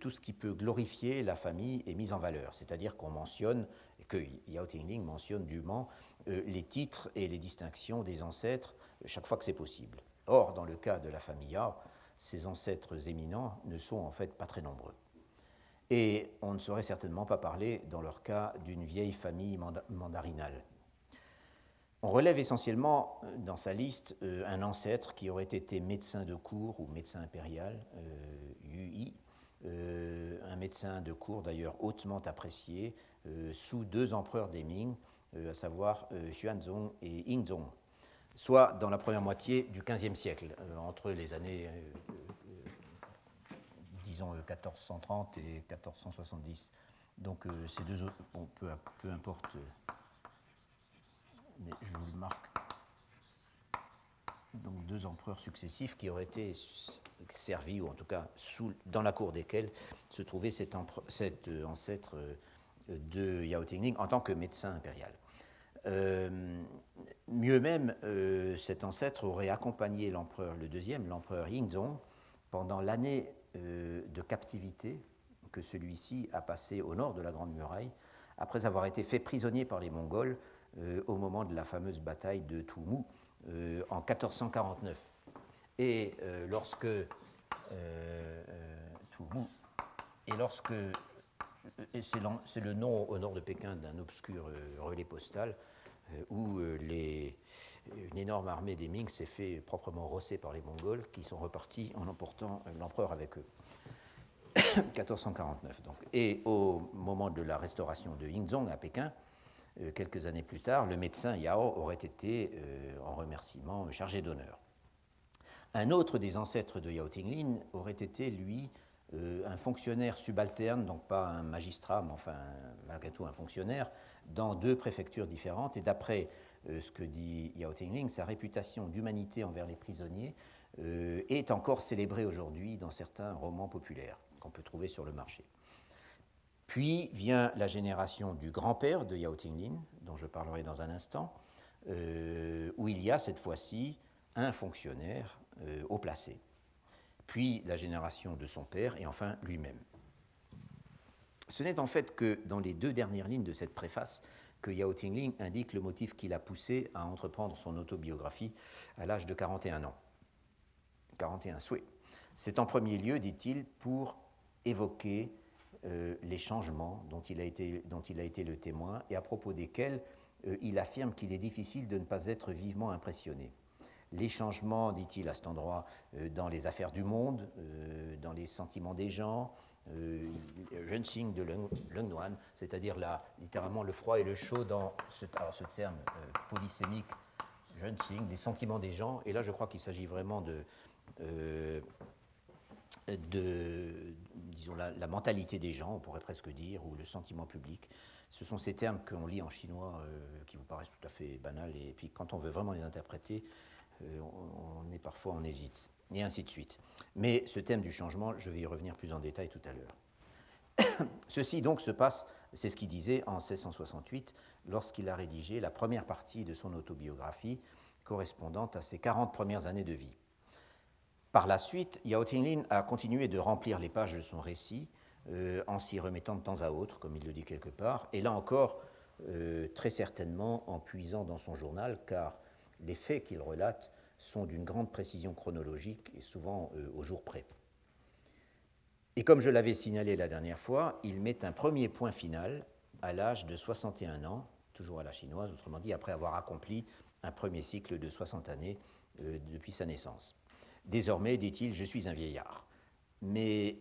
tout ce qui peut glorifier la famille est mis en valeur, c'est-à-dire qu'on mentionne, que Yao Tingling mentionne dûment les titres et les distinctions des ancêtres chaque fois que c'est possible. Or, dans le cas de la famille A, ces ancêtres éminents ne sont en fait pas très nombreux. Et on ne saurait certainement pas parler, dans leur cas, d'une vieille famille mandarinale. On relève essentiellement euh, dans sa liste euh, un ancêtre qui aurait été médecin de cour ou médecin impérial, Yu euh, un médecin de cour d'ailleurs hautement apprécié sous deux empereurs des Ming, à savoir Xuanzong et Yingzong soit dans la première moitié du XVe siècle, euh, entre les années, euh, euh, disons, 1430 et 1470. Donc ces deux autres, peu importe, mais je vous le marque. Donc deux empereurs successifs qui auraient été servis, ou en tout cas dans la cour desquels se trouvait cet, ancêtre de Yao Tingling en tant que médecin impérial. mieux même, cet ancêtre aurait accompagné l'empereur le deuxième, l'empereur Yingzong, pendant l'année de captivité que celui-ci a passé au nord de la Grande Muraille, après avoir été fait prisonnier par les Mongols euh, au moment de la fameuse bataille de Toumou euh, en 1449. Et euh, lorsque Toumou, et lorsque c'est le nom au nord de Pékin d'un obscur relais postal où une énorme armée des Ming s'est fait proprement rosser par les Mongols qui sont repartis en emportant l'empereur avec eux. *coughs* 1449 donc. Et au moment de la restauration de Yingzong à Pékin, euh, quelques années plus tard, le médecin Yao aurait été, euh, en remerciement, chargé d'honneur. Un autre des ancêtres de Yao Tinglin aurait été, lui, euh, un fonctionnaire subalterne, donc pas un magistrat, mais enfin, malgré tout, un fonctionnaire, dans deux préfectures différentes. Et d'après ce que dit Yao Tingling, sa réputation d'humanité envers les prisonniers est encore célébrée aujourd'hui dans certains romans populaires qu'on peut trouver sur le marché. Puis vient la génération du grand-père de Yao Tinglin, dont je parlerai dans un instant, euh, où il y a cette fois-ci un fonctionnaire euh, haut placé. Puis la génération de son père et enfin lui-même. Ce n'est en fait que dans les deux dernières lignes de cette préface que Yao Tingling indique le motif qui l'a poussé à entreprendre son autobiographie à l'âge de 41 ans. 41 souhaits. C'est en premier lieu, dit-il, pour évoquer euh, les changements dont il, a été, dont il a été le témoin et à propos desquels euh, il affirme qu'il est difficile de ne pas être vivement impressionné. Les changements, dit-il à cet endroit, euh, dans les affaires du monde, dans les sentiments des gens, Renxing de Leng Nuan, c'est-à-dire littéralement le froid et le chaud dans ce, terme polysémique, les sentiments des gens. Et là, je crois qu'il s'agit vraiment de de disons, la, mentalité des gens, on pourrait presque dire, ou le sentiment public. Ce sont ces termes qu'on lit en chinois euh, qui vous paraissent tout à fait banals, et puis quand on veut vraiment les interpréter, euh, on, est parfois, on hésite, et ainsi de suite. Mais ce thème du changement, je vais y revenir plus en détail tout à l'heure. *coughs* Ceci donc se passe, c'est ce qu'il disait en 1668, lorsqu'il a rédigé la première partie de son autobiographie correspondante à ses 40 premières années de vie. Par la suite, Yao Tinglin a continué de remplir les pages de son récit euh, en s'y remettant de temps à autre, comme il le dit quelque part, et là encore, euh, très certainement en puisant dans son journal, car les faits qu'il relate sont d'une grande précision chronologique et souvent euh, au jour près. Et comme je l'avais signalé la dernière fois, il met un premier point final à l'âge de 61 ans, toujours à la chinoise, autrement dit après avoir accompli un premier cycle de 60 années depuis sa naissance. Désormais, dit-il, je suis un vieillard. Mais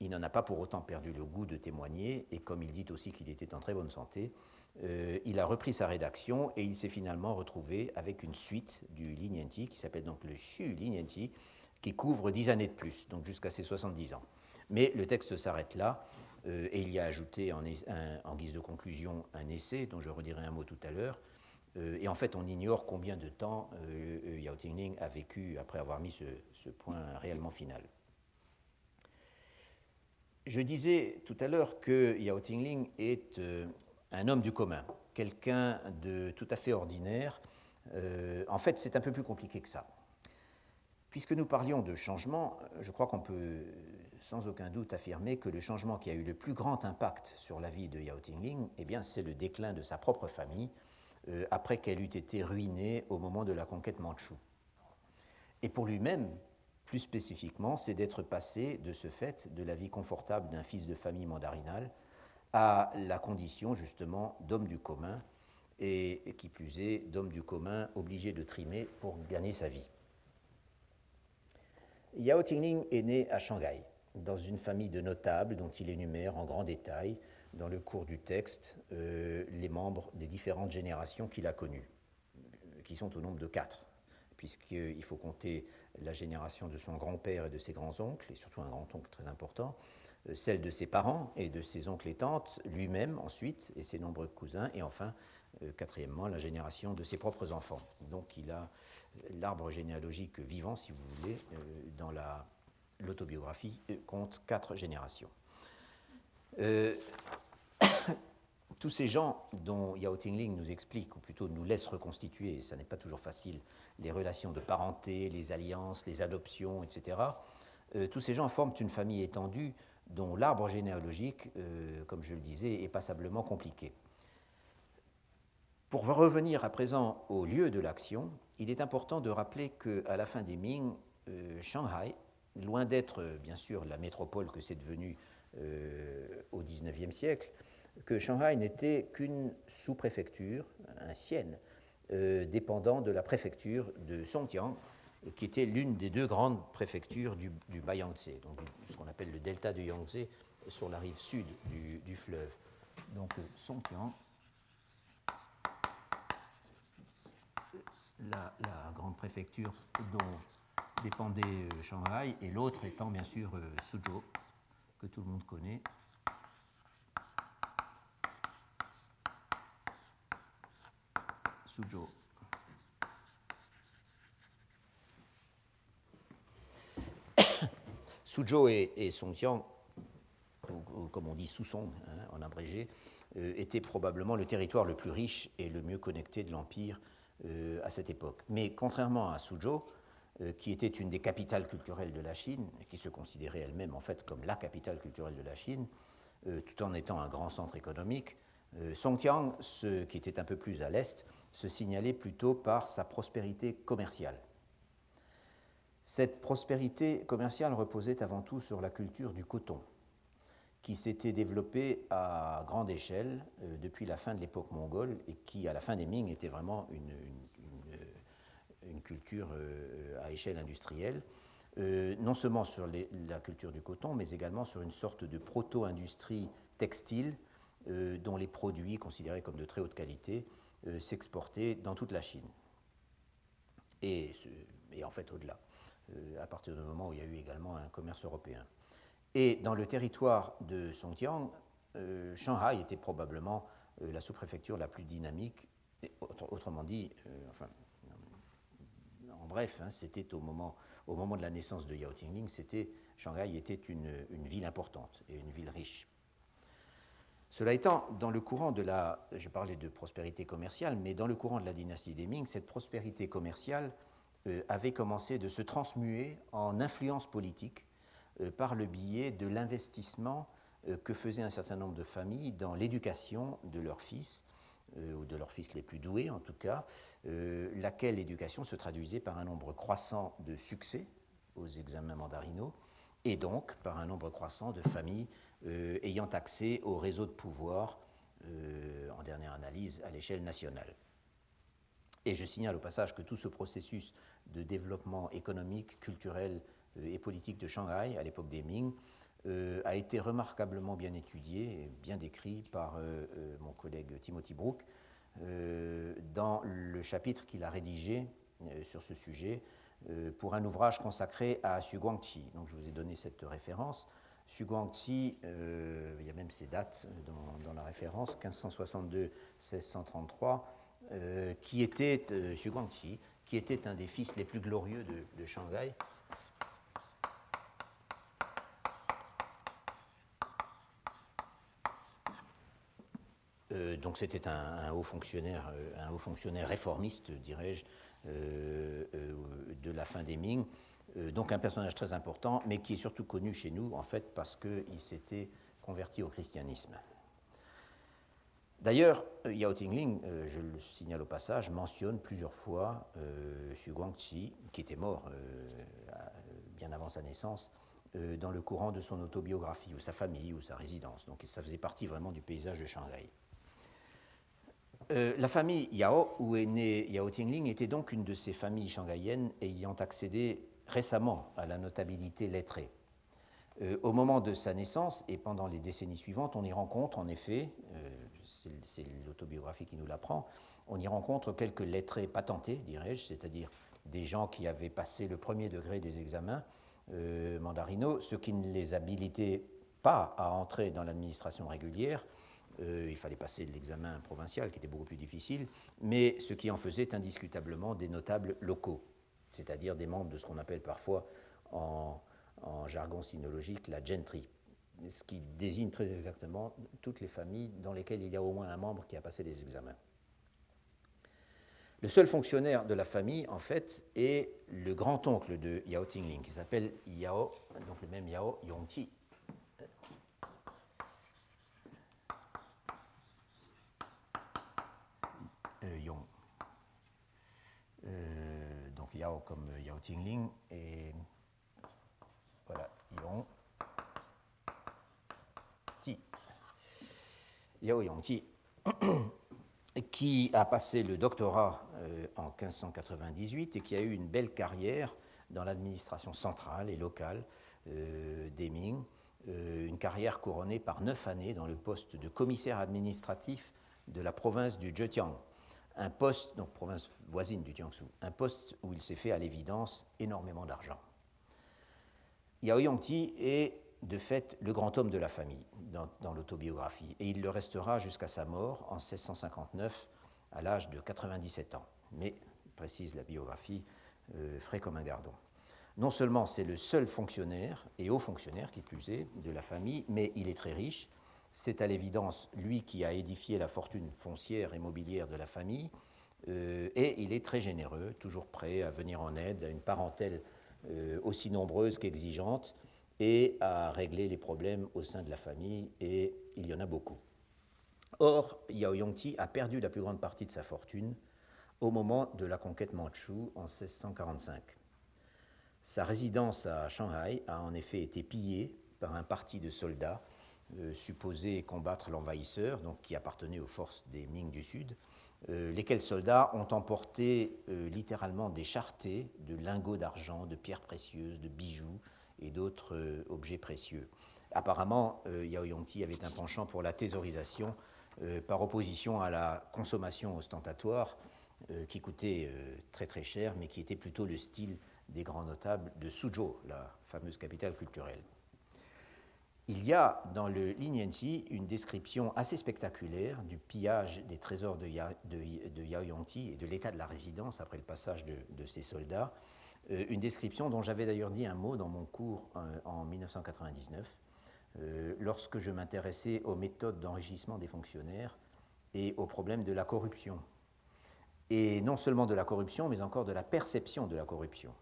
il n'en a pas pour autant perdu le goût de témoigner, et comme il dit aussi qu'il était en très bonne santé, euh, il a repris sa rédaction et il s'est finalement retrouvé avec une suite du Lignanti, qui s'appelle donc le Xu Lignanti, qui couvre dix années de plus, donc jusqu'à ses 70 ans. Mais le texte s'arrête là, euh, et il y a ajouté en, guise de conclusion un essai, dont je redirai un mot tout à l'heure, et en fait, on ignore combien de temps euh, euh, Yao Tingling a vécu après avoir mis ce, point réellement final. Je disais tout à l'heure que Yao Tingling est un homme du commun, quelqu'un de tout à fait ordinaire. en fait, c'est un peu plus compliqué que ça. Puisque nous parlions de changement, je crois qu'on peut sans aucun doute affirmer que le changement qui a eu le plus grand impact sur la vie de Yao Tingling, eh bien, c'est le déclin de sa propre famille, euh, après qu'elle eût été ruinée au moment de la conquête mandchoue. Et pour lui-même, plus spécifiquement, c'est d'être passé de ce fait de la vie confortable d'un fils de famille mandarinale à la condition justement d'homme du commun, et, qui plus est d'homme du commun obligé de trimer pour gagner sa vie. Yao Tingling est né à Shanghai, dans une famille de notables dont il énumère en grand détail dans le cours du texte euh, les membres des différentes générations qu'il a connues, qui sont au nombre de quatre, puisqu'il faut compter la génération de son grand-père et de ses grands-oncles, et surtout un grand-oncle très important, euh, celle de ses parents et de ses oncles et tantes, lui-même ensuite, et ses nombreux cousins, et enfin quatrièmement, la génération de ses propres enfants. Donc il a l'arbre généalogique vivant, si vous voulez, dans l'autobiographie, compte quatre générations. Tous ces gens dont Yao Tingling nous explique, ou plutôt nous laisse reconstituer, et ça n'est pas toujours facile, les relations de parenté, les alliances, les adoptions, etc., euh, tous ces gens forment une famille étendue dont l'arbre généalogique, euh, comme je le disais, est passablement compliqué. Pour revenir à présent au lieu de l'action, il est important de rappeler qu'à la fin des Ming, euh, Shanghai, loin d'être bien sûr la métropole que c'est devenu au XIXe siècle, que Shanghai n'était qu'une sous-préfecture, xian, euh, dépendant de la préfecture de Songjiang, qui était l'une des deux grandes préfectures du, du Yangtze, donc ce qu'on appelle le delta du Yangtze, sur la rive sud du, fleuve. Donc Songjiang, la, grande préfecture dont dépendait euh, Shanghai, et l'autre étant bien sûr euh, Suzhou, que tout le monde connaît. Suzhou. *coughs* Et, et Songjiang, ou, comme on dit Sousong hein, en abrégé, euh, étaient probablement le territoire le plus riche et le mieux connecté de l'Empire euh, à cette époque. Mais contrairement à Suzhou, euh, qui était une des capitales culturelles de la Chine, qui se considérait elle-même en fait comme la capitale culturelle de la Chine, tout en étant un grand centre économique, Songjiang, ce qui était un peu plus à l'est, se signalait plutôt par sa prospérité commerciale. Cette prospérité commerciale reposait avant tout sur la culture du coton, qui s'était développée à grande échelle euh, depuis la fin de l'époque mongole et qui, à la fin des Ming, était vraiment une, culture euh, à échelle industrielle, euh, non seulement sur la culture du coton, mais également sur une sorte de proto-industrie textile dont les produits, considérés comme de très haute qualité, euh, s'exporter dans toute la Chine. Et, en fait au-delà, euh, à partir du moment où il y a eu également un commerce européen. Et dans le territoire de Songjiang, euh, Shanghai était probablement la sous-préfecture la plus dynamique. autrement dit, enfin, en bref, hein, c'était au moment, de la naissance de Yao Tingling, Shanghai était une ville importante et une ville riche. Cela étant, dans le courant de la, je parlais de prospérité commerciale, mais dans le courant de la dynastie des Ming, cette prospérité commerciale euh, avait commencé de se transmuer en influence politique euh, par le biais de l'investissement euh, que faisaient un certain nombre de familles dans l'éducation de leurs fils, ou de leurs fils les plus doués en tout cas, laquelle éducation se traduisait par un nombre croissant de succès aux examens mandarinaux, et donc par un nombre croissant de familles euh, ayant accès au réseau de pouvoir, euh, en dernière analyse, à l'échelle nationale. Et je signale au passage que tout ce processus de développement économique, culturel euh, et politique de Shanghai à l'époque des Ming a été remarquablement bien étudié et bien décrit par mon collègue Timothy Brook dans le chapitre qu'il a rédigé sur ce sujet pour un ouvrage consacré à Xu Guangqi. Donc je vous ai donné cette référence. Xu Guangqi, euh, il y a même ses dates dans, la référence, 1562-1633, euh, qui était, euh, qui était un des fils les plus glorieux de, Shanghai. donc c'était un, haut fonctionnaire, un haut fonctionnaire réformiste, dirais-je, de la fin des Ming, euh, donc un personnage très important, mais qui est surtout connu chez nous, en fait, parce qu'il s'était converti au christianisme. D'ailleurs, Yao Tingling, euh, je le signale au passage, mentionne plusieurs fois euh, Xu Guangqi, qui était mort bien avant sa naissance, dans le courant de son autobiographie, ou sa famille, ou sa résidence. Donc ça faisait partie vraiment du paysage de Shanghai. la famille Yao, où est né Yao Tingling, était donc une de ces familles shanghaïennes ayant accédé récemment à la notabilité lettrée. Euh, au moment de sa naissance et pendant les décennies suivantes, on y rencontre en effet, euh, c'est l'autobiographie qui nous l'apprend, on y rencontre quelques lettrés patentés, dirais-je, c'est-à-dire des gens qui avaient passé le premier degré des examens euh, mandarinaux, ce qui ne les habilitait pas à entrer dans l'administration régulière, Euh, il fallait passer l'examen provincial qui était beaucoup plus difficile, mais ce qui en faisait indiscutablement des notables locaux, c'est-à-dire des membres de ce qu'on appelle parfois en, jargon sinologique la gentry, ce qui désigne très exactement toutes les familles dans lesquelles il y a au moins un membre qui a passé des examens. Le seul fonctionnaire de la famille, en fait, est le grand-oncle de Yao Tingling, qui s'appelle Yao, donc le même Yao Yongqi. Euh, Yong. Euh, Yao comme Yao Tingling et voilà, Yong. Ti. Yao Yongqi. *clears throat* qui a passé le doctorat euh, en 1598 et qui a eu une belle carrière dans l'administration centrale et locale euh, des Ming, euh, une carrière couronnée par neuf années dans le poste de commissaire administratif de la province du Zhejiang, un poste, donc province voisine du Jiangsu, un poste où il s'est fait à l'évidence énormément d'argent. Yao Yongti est de fait le grand homme de la famille dans, l'autobiographie, et il le restera jusqu'à sa mort en 1659 à l'âge de 97 ans. Mais, précise la biographie, euh, frais comme un gardon. Non seulement c'est le seul fonctionnaire, et haut fonctionnaire qui plus est, de la famille, mais il est très riche. C'est à l'évidence lui qui a édifié la fortune foncière et mobilière de la famille, euh, et il est très généreux, toujours prêt à venir en aide à une parentèle euh, aussi nombreuse qu'exigeante, et à régler les problèmes au sein de la famille, et il y en a beaucoup. Or, Yao Yongti a perdu la plus grande partie de sa fortune au moment de la conquête mandchoue en 1645. Sa résidence à Shanghai a en effet été pillée par un parti de soldats supposés combattre l'envahisseur, donc qui appartenait aux forces des Ming du Sud, euh, lesquels soldats ont emporté euh, littéralement des charretés de lingots d'argent, de pierres précieuses, de bijoux, et d'autres euh, objets précieux. Apparemment, euh, Yao Yongti avait un penchant pour la thésaurisation euh, par opposition à la consommation ostentatoire qui coûtait très très cher, mais qui était plutôt le style des grands notables de Suzhou, la fameuse capitale culturelle. Il y a dans le Linienchi une description assez spectaculaire du pillage des trésors de, Yongti et de l'état de la résidence après le passage de, ses soldats, euh, une description dont j'avais d'ailleurs dit un mot dans mon cours euh, en 1999, euh, lorsque je m'intéressais aux méthodes d'enrichissement des fonctionnaires et aux problèmes de la corruption. Et non seulement de la corruption, mais encore de la perception de la corruption.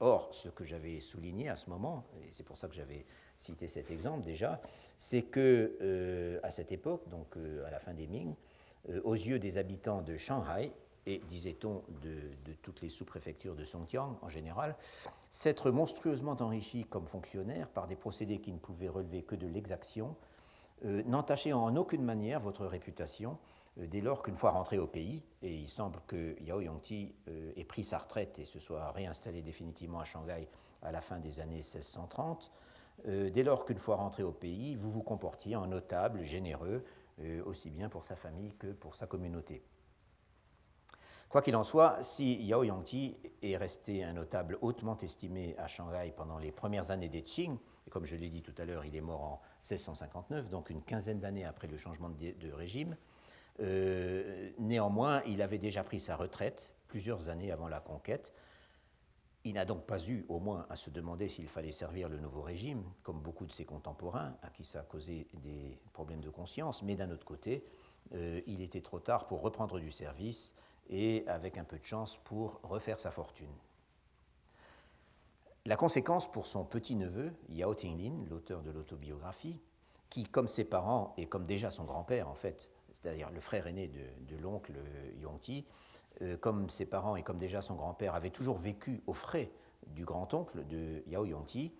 Or, ce que j'avais souligné à ce moment, et c'est pour ça que j'avais cité cet exemple déjà, c'est que à cette époque, donc à la fin des Ming, aux yeux des habitants de Shanghai, et, disait-on, de, toutes les sous-préfectures de Songjiang en général, s'être monstrueusement enrichi comme fonctionnaire par des procédés qui ne pouvaient relever que de l'exaction, euh, n'entachait en aucune manière votre réputation euh, dès lors qu'une fois rentré au pays, et il semble que Yao Yongti euh, ait pris sa retraite et se soit réinstallé définitivement à Shanghai à la fin des années 1630, dès lors qu'une fois rentré au pays, vous vous comportiez en notable, généreux, aussi bien pour sa famille que pour sa communauté. Quoi qu'il en soit, si Yao Yongti est resté un notable hautement estimé à Shanghai pendant les premières années des Qing, et comme je l'ai dit tout à l'heure, il est mort en 1659, donc une quinzaine d'années après le changement de, régime, euh, néanmoins, il avait déjà pris sa retraite plusieurs années avant la conquête. Il n'a donc pas eu au moins à se demander s'il fallait servir le nouveau régime, comme beaucoup de ses contemporains, à qui ça a causé des problèmes de conscience, mais d'un autre côté, euh, il était trop tard pour reprendre du service et avec un peu de chance pour refaire sa fortune. La conséquence pour son petit-neveu, Yao Tinglin, l'auteur de l'autobiographie, qui, comme ses parents et comme déjà son grand-père en fait, c'est-à-dire le frère aîné de, l'oncle Yongti, euh, comme ses parents et comme déjà son grand-père avait toujours vécu aux frais du grand-oncle de Yao Yongti,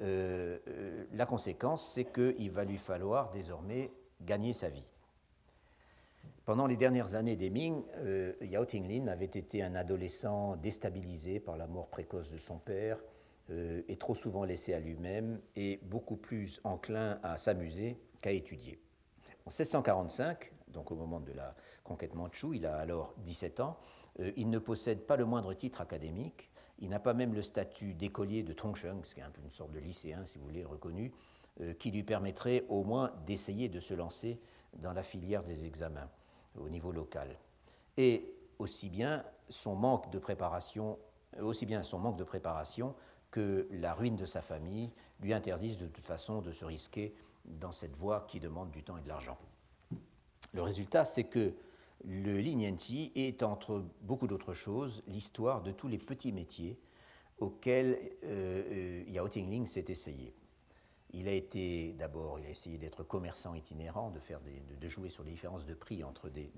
euh, euh, la conséquence, c'est qu'il va lui falloir désormais gagner sa vie. Pendant les dernières années des Ming, Yao Tinglin avait été un adolescent déstabilisé par la mort précoce de son père et trop souvent laissé à lui-même et beaucoup plus enclin à s'amuser qu'à étudier. En 1645, donc au moment de la conquête mandchoue, il a alors 17 ans, euh, il ne possède pas le moindre titre académique, il n'a pas même le statut d'écolier de Tongsheng, ce qui est un peu une sorte de lycéen, si vous voulez, reconnu, qui lui permettrait au moins d'essayer de se lancer dans la filière des examens au niveau local. Et aussi bien son manque de préparation, aussi bien son manque de préparation que la ruine de sa famille lui interdisent de toute façon de se risquer dans cette voie qui demande du temps et de l'argent. Le résultat, c'est que le Linienchi est, entre beaucoup d'autres choses, l'histoire de tous les petits métiers auxquels euh, euh, Yao Tingling s'est essayé. Il a été d'abord, il a essayé d'être commerçant itinérant, de, faire de, jouer sur les différences de prix entre des,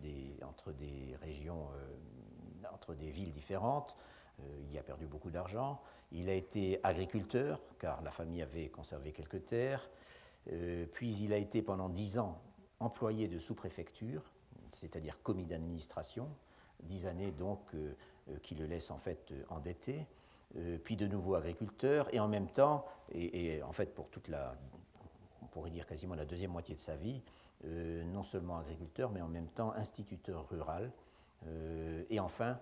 entre des régions, euh, entre des villes différentes. il a perdu beaucoup d'argent. Il a été agriculteur, car la famille avait conservé quelques terres. puis il a été pendant dix ans employé de sous-préfecture, c'est-à-dire commis d'administration, dix années donc euh, euh, qui le laissent en fait euh, endetté, puis de nouveau agriculteur, et en même temps, et, en fait pour toute la, on pourrait dire quasiment la deuxième moitié de sa vie, non seulement agriculteur, mais en même temps instituteur rural, et enfin,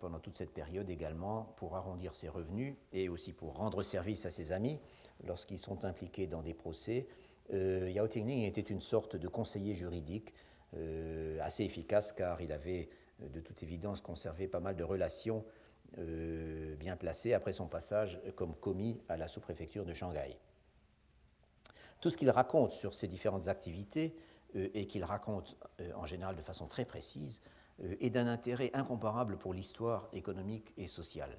pendant toute cette période également, pour arrondir ses revenus et aussi pour rendre service à ses amis lorsqu'ils sont impliqués dans des procès, euh, Yao Tingling était une sorte de conseiller juridique euh, assez efficace car il avait euh, de toute évidence conservé pas mal de relations bien placées après son passage comme commis à la sous-préfecture de Shanghai. Tout ce qu'il raconte sur ses différentes activités et qu'il raconte en général de façon très précise est d'un intérêt incomparable pour l'histoire économique et sociale.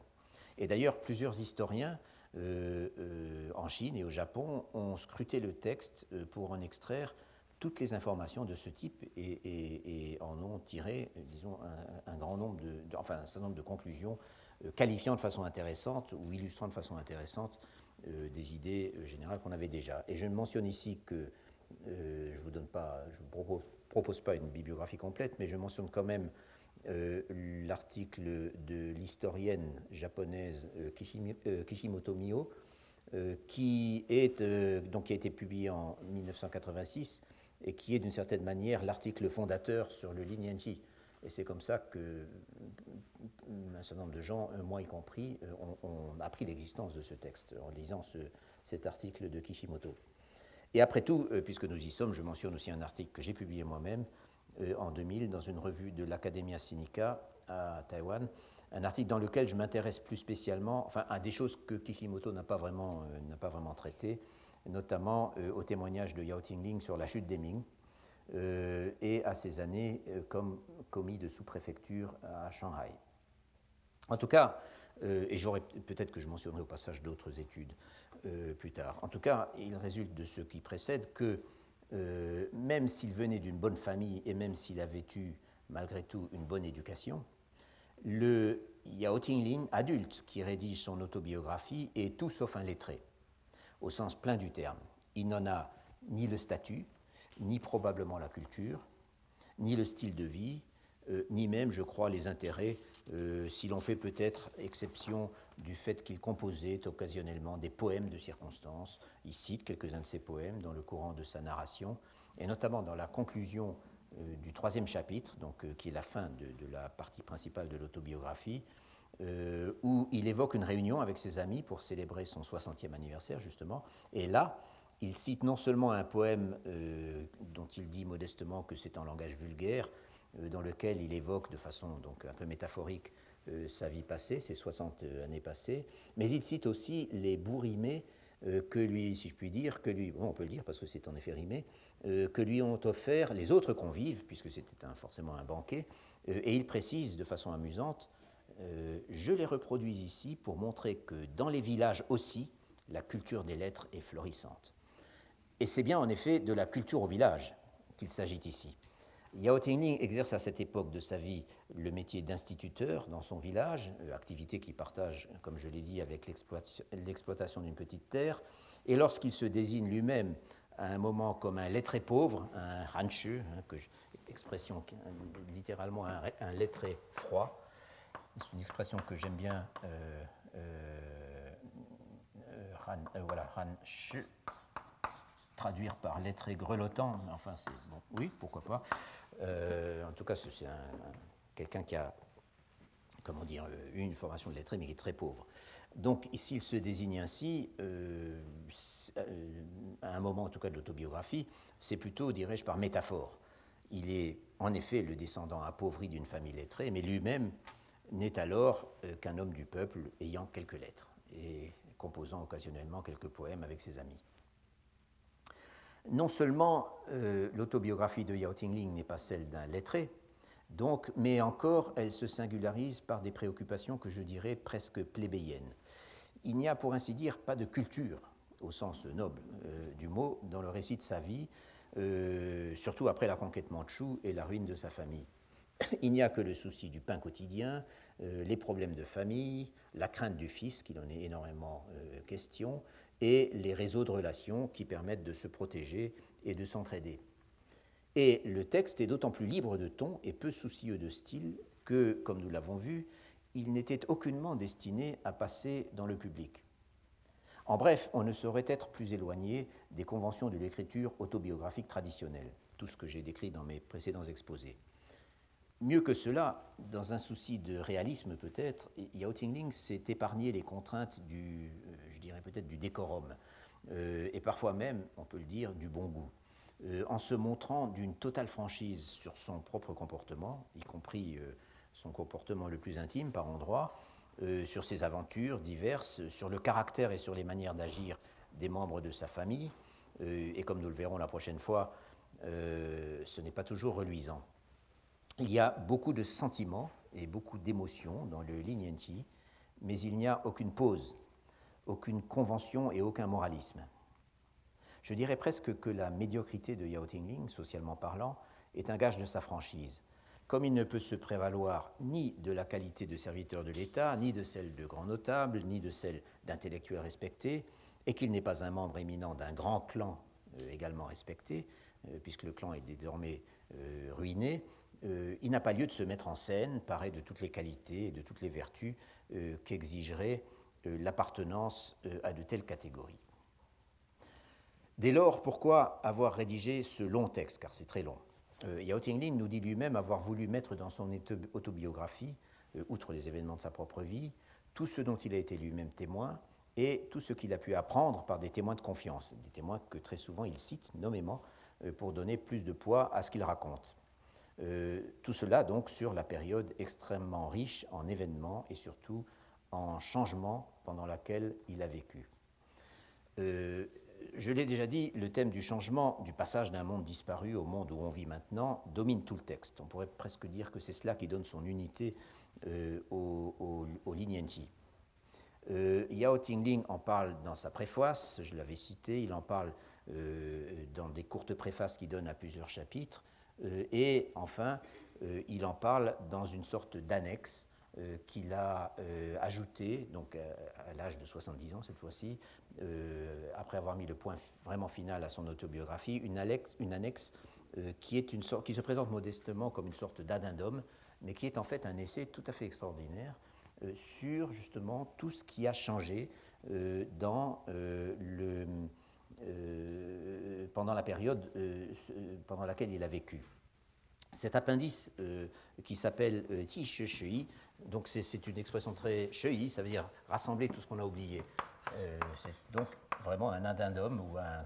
Et d'ailleurs, plusieurs historiens euh, euh, en Chine et au Japon ont scruté le texte euh, pour en extraire toutes les informations de ce type et, en ont tiré, disons, un, grand nombre de, enfin, un certain nombre de conclusions qualifiant de façon intéressante ou illustrant de façon intéressante des idées générales qu'on avait déjà. Et je mentionne ici que je ne vous donne pas, je vous propose, propose, pas une bibliographie complète, mais je mentionne quand même euh, l'article de l'historienne japonaise euh, euh, Kishimoto Mio, qui, est, donc, qui a été publié en 1986 et qui est d'une certaine manière l'article fondateur sur le Linienji. Et c'est comme ça que un certain nombre de gens, moi y compris, ont, appris l'existence de ce texte en lisant ce, cet article de Kishimoto. Et après tout, puisque nous y sommes, je mentionne aussi un article que j'ai publié moi-même euh, en 2000 dans une revue de l'Academia Sinica à Taïwan, un article dans lequel je m'intéresse plus spécialement, enfin, à des choses que Kishimoto n'a pas vraiment, euh, vraiment traitées, notamment euh, au témoignage de Yao Tingling sur la chute des Ming et à ses années comme commis de sous-préfecture à Shanghai. En tout cas, et peut-être que je mentionnerai au passage d'autres études plus tard, en tout cas, il résulte de ce qui précède que euh, même s'il venait d'une bonne famille et même s'il avait eu malgré tout une bonne éducation, le Yao Tinglin, adulte, qui rédige son autobiographie, est tout sauf un lettré, au sens plein du terme. Il n'en a ni le statut, ni probablement la culture, ni le style de vie, euh, ni même, je crois, les intérêts, euh, si l'on fait peut-être exception du fait qu'il composait occasionnellement des poèmes de circonstance. Il cite quelques-uns de ses poèmes dans le courant de sa narration, et notamment dans la conclusion euh, du troisième chapitre, donc, qui est la fin de, la partie principale de l'autobiographie, où il évoque une réunion avec ses amis pour célébrer son 60e anniversaire, justement. Et là, il cite non seulement un poème dont il dit modestement que c'est en langage vulgaire, euh, dans lequel il évoque de façon donc un peu métaphorique euh, sa vie passée, ses 60 euh, années passées, mais il cite aussi les bourrimés que lui, si je puis dire, que lui, on peut le dire parce que c'est en effet rimé, que lui ont offert les autres convives, puisque c'était forcément un banquet, et il précise de façon amusante, je les reproduis ici pour montrer que dans les villages aussi, la culture des lettres est florissante. Et c'est bien en effet de la culture au village qu'il s'agit ici. Yao Tingling exerce à cette époque de sa vie le métier d'instituteur dans son village, euh, activité qu'il partage, comme je l'ai dit, avec l'exploitation d'une petite terre. Et lorsqu'il se désigne lui-même à un moment comme un lettré pauvre, un ranchu, hein, expression littéralement un, lettré froid, c'est une expression que j'aime bien, euh, euh, voilà, ranchu, traduire par lettré grelottant, enfin c'est bon, oui, pourquoi pas. Euh, en tout cas, c'est quelqu'un qui a comment dire, une formation de lettré, mais qui est très pauvre. Donc, s'il se désigne ainsi, à un moment en tout cas de l'autobiographie, c'est plutôt, dirais-je, par métaphore. Il est en effet le descendant appauvri d'une famille lettrée, mais lui-même n'est alors qu'un homme du peuple ayant quelques lettres et composant occasionnellement quelques poèmes avec ses amis. Non seulement euh, l'autobiographie de Yao Tingling n'est pas celle d'un lettré, donc, mais encore elle se singularise par des préoccupations que je dirais presque plébéiennes. Il n'y a pour ainsi dire pas de culture, au sens noble euh, du mot, dans le récit de sa vie, euh, surtout après la conquête mandchoue et la ruine de sa famille. *coughs* Il n'y a que le souci du pain quotidien, les problèmes de famille, la crainte du fils, qu'il en est énormément question, et les réseaux de relations qui permettent de se protéger et de s'entraider. Et le texte est d'autant plus libre de ton et peu soucieux de style que, comme nous l'avons vu, il n'était aucunement destiné à passer dans le public. En bref, on ne saurait être plus éloigné des conventions de l'écriture autobiographique traditionnelle, tout ce que j'ai décrit dans mes précédents exposés. Mieux que cela, dans un souci de réalisme peut-être, Yao Tingling s'est épargné les contraintes du, euh, je dirais peut-être du décorum, euh, et parfois même, on peut le dire, du bon goût, euh, en se montrant d'une totale franchise sur son propre comportement, y compris son comportement le plus intime par endroits, sur ses aventures diverses, sur le caractère et sur les manières d'agir des membres de sa famille, et comme nous le verrons la prochaine fois, ce n'est pas toujours reluisant. Il y a beaucoup de sentiments et beaucoup d'émotions dans le Lignenti, mais il n'y a aucune pause, aucune convention et aucun moralisme. Je dirais presque que la médiocrité de Yao Tingling, socialement parlant, est un gage de sa franchise. Comme il ne peut se prévaloir ni de la qualité de serviteur de l'État, ni de celle de grand notable, ni de celle d'intellectuel respecté, et qu'il n'est pas un membre éminent d'un grand clan euh, également respecté, euh, puisque le clan est désormais euh, ruiné, il n'a pas lieu de se mettre en scène, paré de toutes les qualités et de toutes les vertus qu'exigerait l'appartenance à de telles catégories. Dès lors, pourquoi avoir rédigé ce long texte, car c'est très long? Yao Tingling nous dit lui-même avoir voulu mettre dans son autobiographie, outre les événements de sa propre vie, tout ce dont il a été lui-même témoin et tout ce qu'il a pu apprendre par des témoins de confiance, des témoins que très souvent il cite nommément pour donner plus de poids à ce qu'il raconte. Euh, tout cela donc sur la période extrêmement riche en événements et surtout en changements pendant laquelle il a vécu. Euh, je l'ai déjà dit, le thème du changement, du passage d'un monde disparu au monde où on vit maintenant, domine tout le texte. On pourrait presque dire que c'est cela qui donne son unité euh, au, au, au Yao Tingling en parle dans sa préface, je l'avais cité, il en parle dans des courtes préfaces qu'il donne à plusieurs chapitres. Euh, et enfin, euh, il en parle dans une sorte d'annexe euh, qu'il a ajouté, donc à, l'âge de 70 ans cette fois-ci, après avoir mis le point vraiment final à son autobiographie, une annexe, une annexe qui, est une qui se présente modestement comme une sorte d'addendum, mais qui est en fait un essai tout à fait extraordinaire sur justement tout ce qui a changé dans le euh, pendant la période euh, pendant laquelle il a vécu. Cet appendice euh, qui s'appelle Shui, donc c'est une expression très Shui, ça veut dire rassembler tout ce qu'on a oublié. c'est donc vraiment un addendum ou un.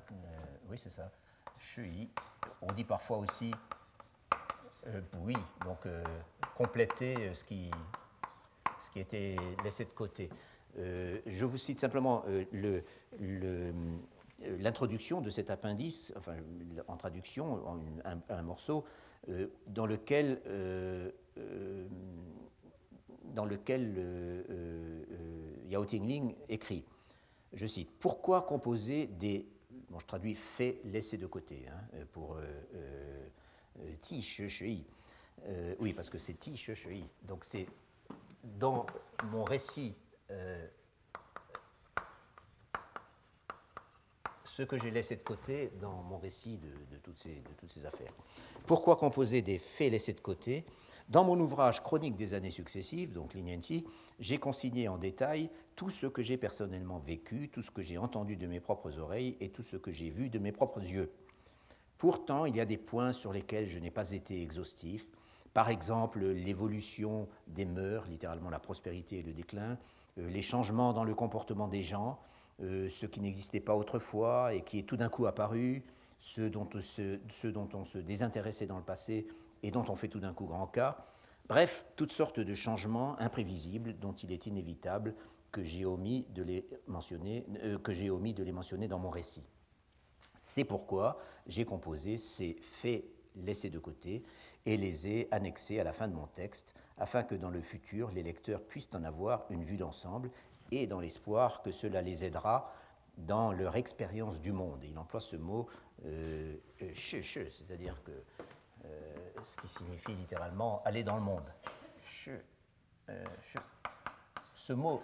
oui, c'est ça. Shui. On dit parfois aussi oui, donc compléter ce qui, ce qui était laissé de côté. je vous cite simplement le, le, euh, l'introduction de cet appendice, enfin, en traduction, en un, morceau, euh, dans lequel, euh, dans lequel Yao Tingling écrit, je cite, Pourquoi composer des, bon, je traduis fait laissé de côté, hein, pour ti shui. oui, parce que c'est ti shui. Donc c'est dans mon récit ce que j'ai laissé de côté dans mon récit de toutes, ces, affaires. Pourquoi composer des faits laissés de côté? Dans mon ouvrage Chronique des années successives, donc Lignanti, j'ai consigné en détail tout ce que j'ai personnellement vécu, tout ce que j'ai entendu de mes propres oreilles et tout ce que j'ai vu de mes propres yeux. Pourtant, il y a des points sur lesquels je n'ai pas été exhaustif, Par exemple, l'évolution des mœurs, littéralement la prospérité et le déclin, les changements dans le comportement des gens, ce qui n'existait pas autrefois et qui est tout d'un coup apparu, ce dont on se désintéressait dans le passé et dont on fait tout d'un coup grand cas. Bref, toutes sortes de changements imprévisibles dont il est inévitable que j'ai omis de les mentionner, euh, que j'ai omis de les mentionner dans mon récit. C'est pourquoi j'ai composé ces faits laissés de côté et les ai annexés à la fin de mon texte, afin que dans le futur, les lecteurs puissent en avoir une vue d'ensemble et dans l'espoir que cela les aidera dans leur expérience du monde. Et il emploie ce mot euh, euh c'est-à-dire que ce qui signifie littéralement aller dans le monde. Euh, ce mot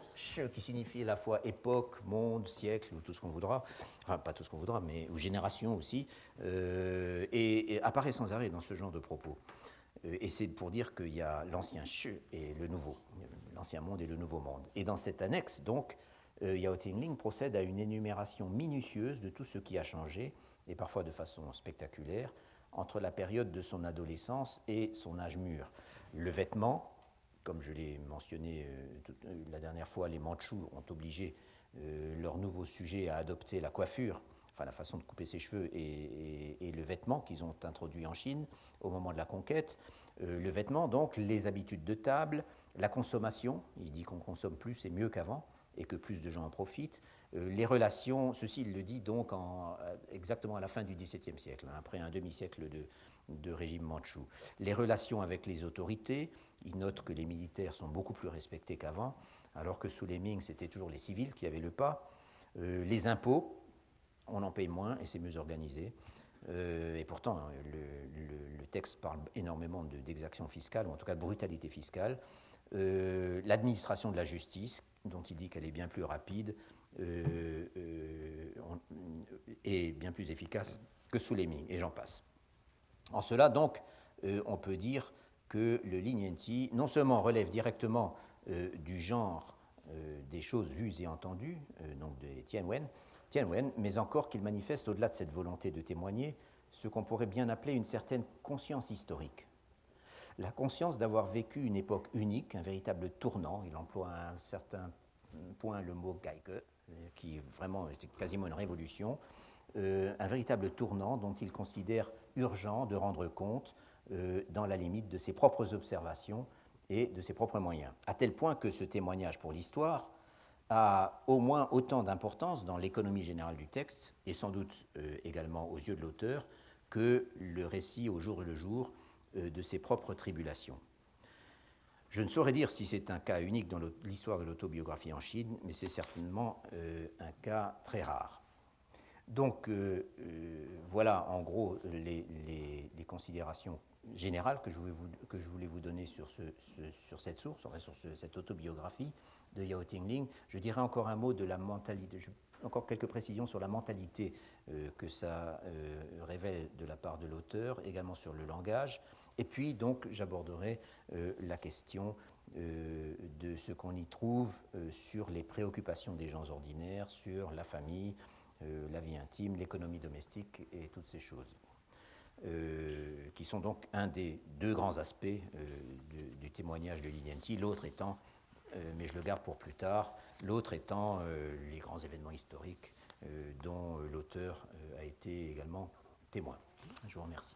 qui signifie à la fois époque, monde, siècle, ou tout ce qu'on voudra, enfin pas tout ce qu'on voudra, mais ou génération aussi, euh, et, apparaît sans arrêt dans ce genre de propos. et c'est pour dire qu'il y a l'ancien che et le nouveau, l'ancien monde et le nouveau monde. Et dans cette annexe, donc, Yao Tingling procède à une énumération minutieuse de tout ce qui a changé, et parfois de façon spectaculaire, entre la période de son adolescence et son âge mûr. Le vêtement, comme je l'ai mentionné euh, euh, la dernière fois, les Mandchous ont obligé euh, leur nouveau sujet à adopter la coiffure, enfin la façon de couper ses cheveux et, le vêtement qu'ils ont introduit en Chine au moment de la conquête. le vêtement, donc, les habitudes de table, la consommation, il dit qu'on consomme plus et mieux qu'avant, et que plus de gens en profitent. Euh, les relations, ceci il le dit donc euh, exactement à la fin du XVIIe siècle, hein, après un demi-siècle de, régime mandchou. Les relations avec les autorités, il note que les militaires sont beaucoup plus respectés qu'avant, alors que sous les Ming, c'était toujours les civils qui avaient le pas. Euh, les impôts, on en paye moins et c'est mieux organisé. et pourtant, hein, le, texte parle énormément d'exaction fiscale, ou en tout cas de brutalité fiscale. L'administration de la justice, dont il dit qu'elle est bien plus rapide euh, euh, et bien plus efficace que sous les Ming, et j'en passe. En cela, donc, euh, on peut dire que le Lin non seulement relève directement du genre des choses vues et entendues, donc de Tianwen, Tianwen, mais encore qu'il manifeste au-delà de cette volonté de témoigner ce qu'on pourrait bien appeler une certaine conscience historique. La conscience d'avoir vécu une époque unique, un véritable tournant, il emploie un certain point le mot Geige, qui vraiment était quasiment une révolution, euh, un véritable tournant dont il considère urgent de rendre compte euh, dans la limite de ses propres observations et de ses propres moyens. À tel point que ce témoignage pour l'histoire a au moins autant d'importance dans l'économie générale du texte, et sans doute euh, également aux yeux de l'auteur, que le récit au jour le jour de ses propres tribulations. Je ne saurais dire si c'est un cas unique dans l'histoire de l'autobiographie en Chine, mais c'est certainement euh, un cas très rare. Donc euh, euh, voilà en gros les, considérations générales que je voulais vous, donner sur cette source, sur cette autobiographie de Yao Tingling. Je dirais encore un mot de la mentalité, encore quelques précisions sur la mentalité que ça révèle de la part de l'auteur, également sur le langage. Et puis, donc, j'aborderai euh, la question euh, de ce qu'on y trouve euh, sur les préoccupations des gens ordinaires, sur la famille, la vie intime, l'économie domestique et toutes ces choses, qui sont donc un des deux grands aspects du, témoignage de Lilianti, l'autre étant, mais je le garde pour plus tard, l'autre étant les grands événements historiques dont l'auteur a été également témoin. Je vous remercie.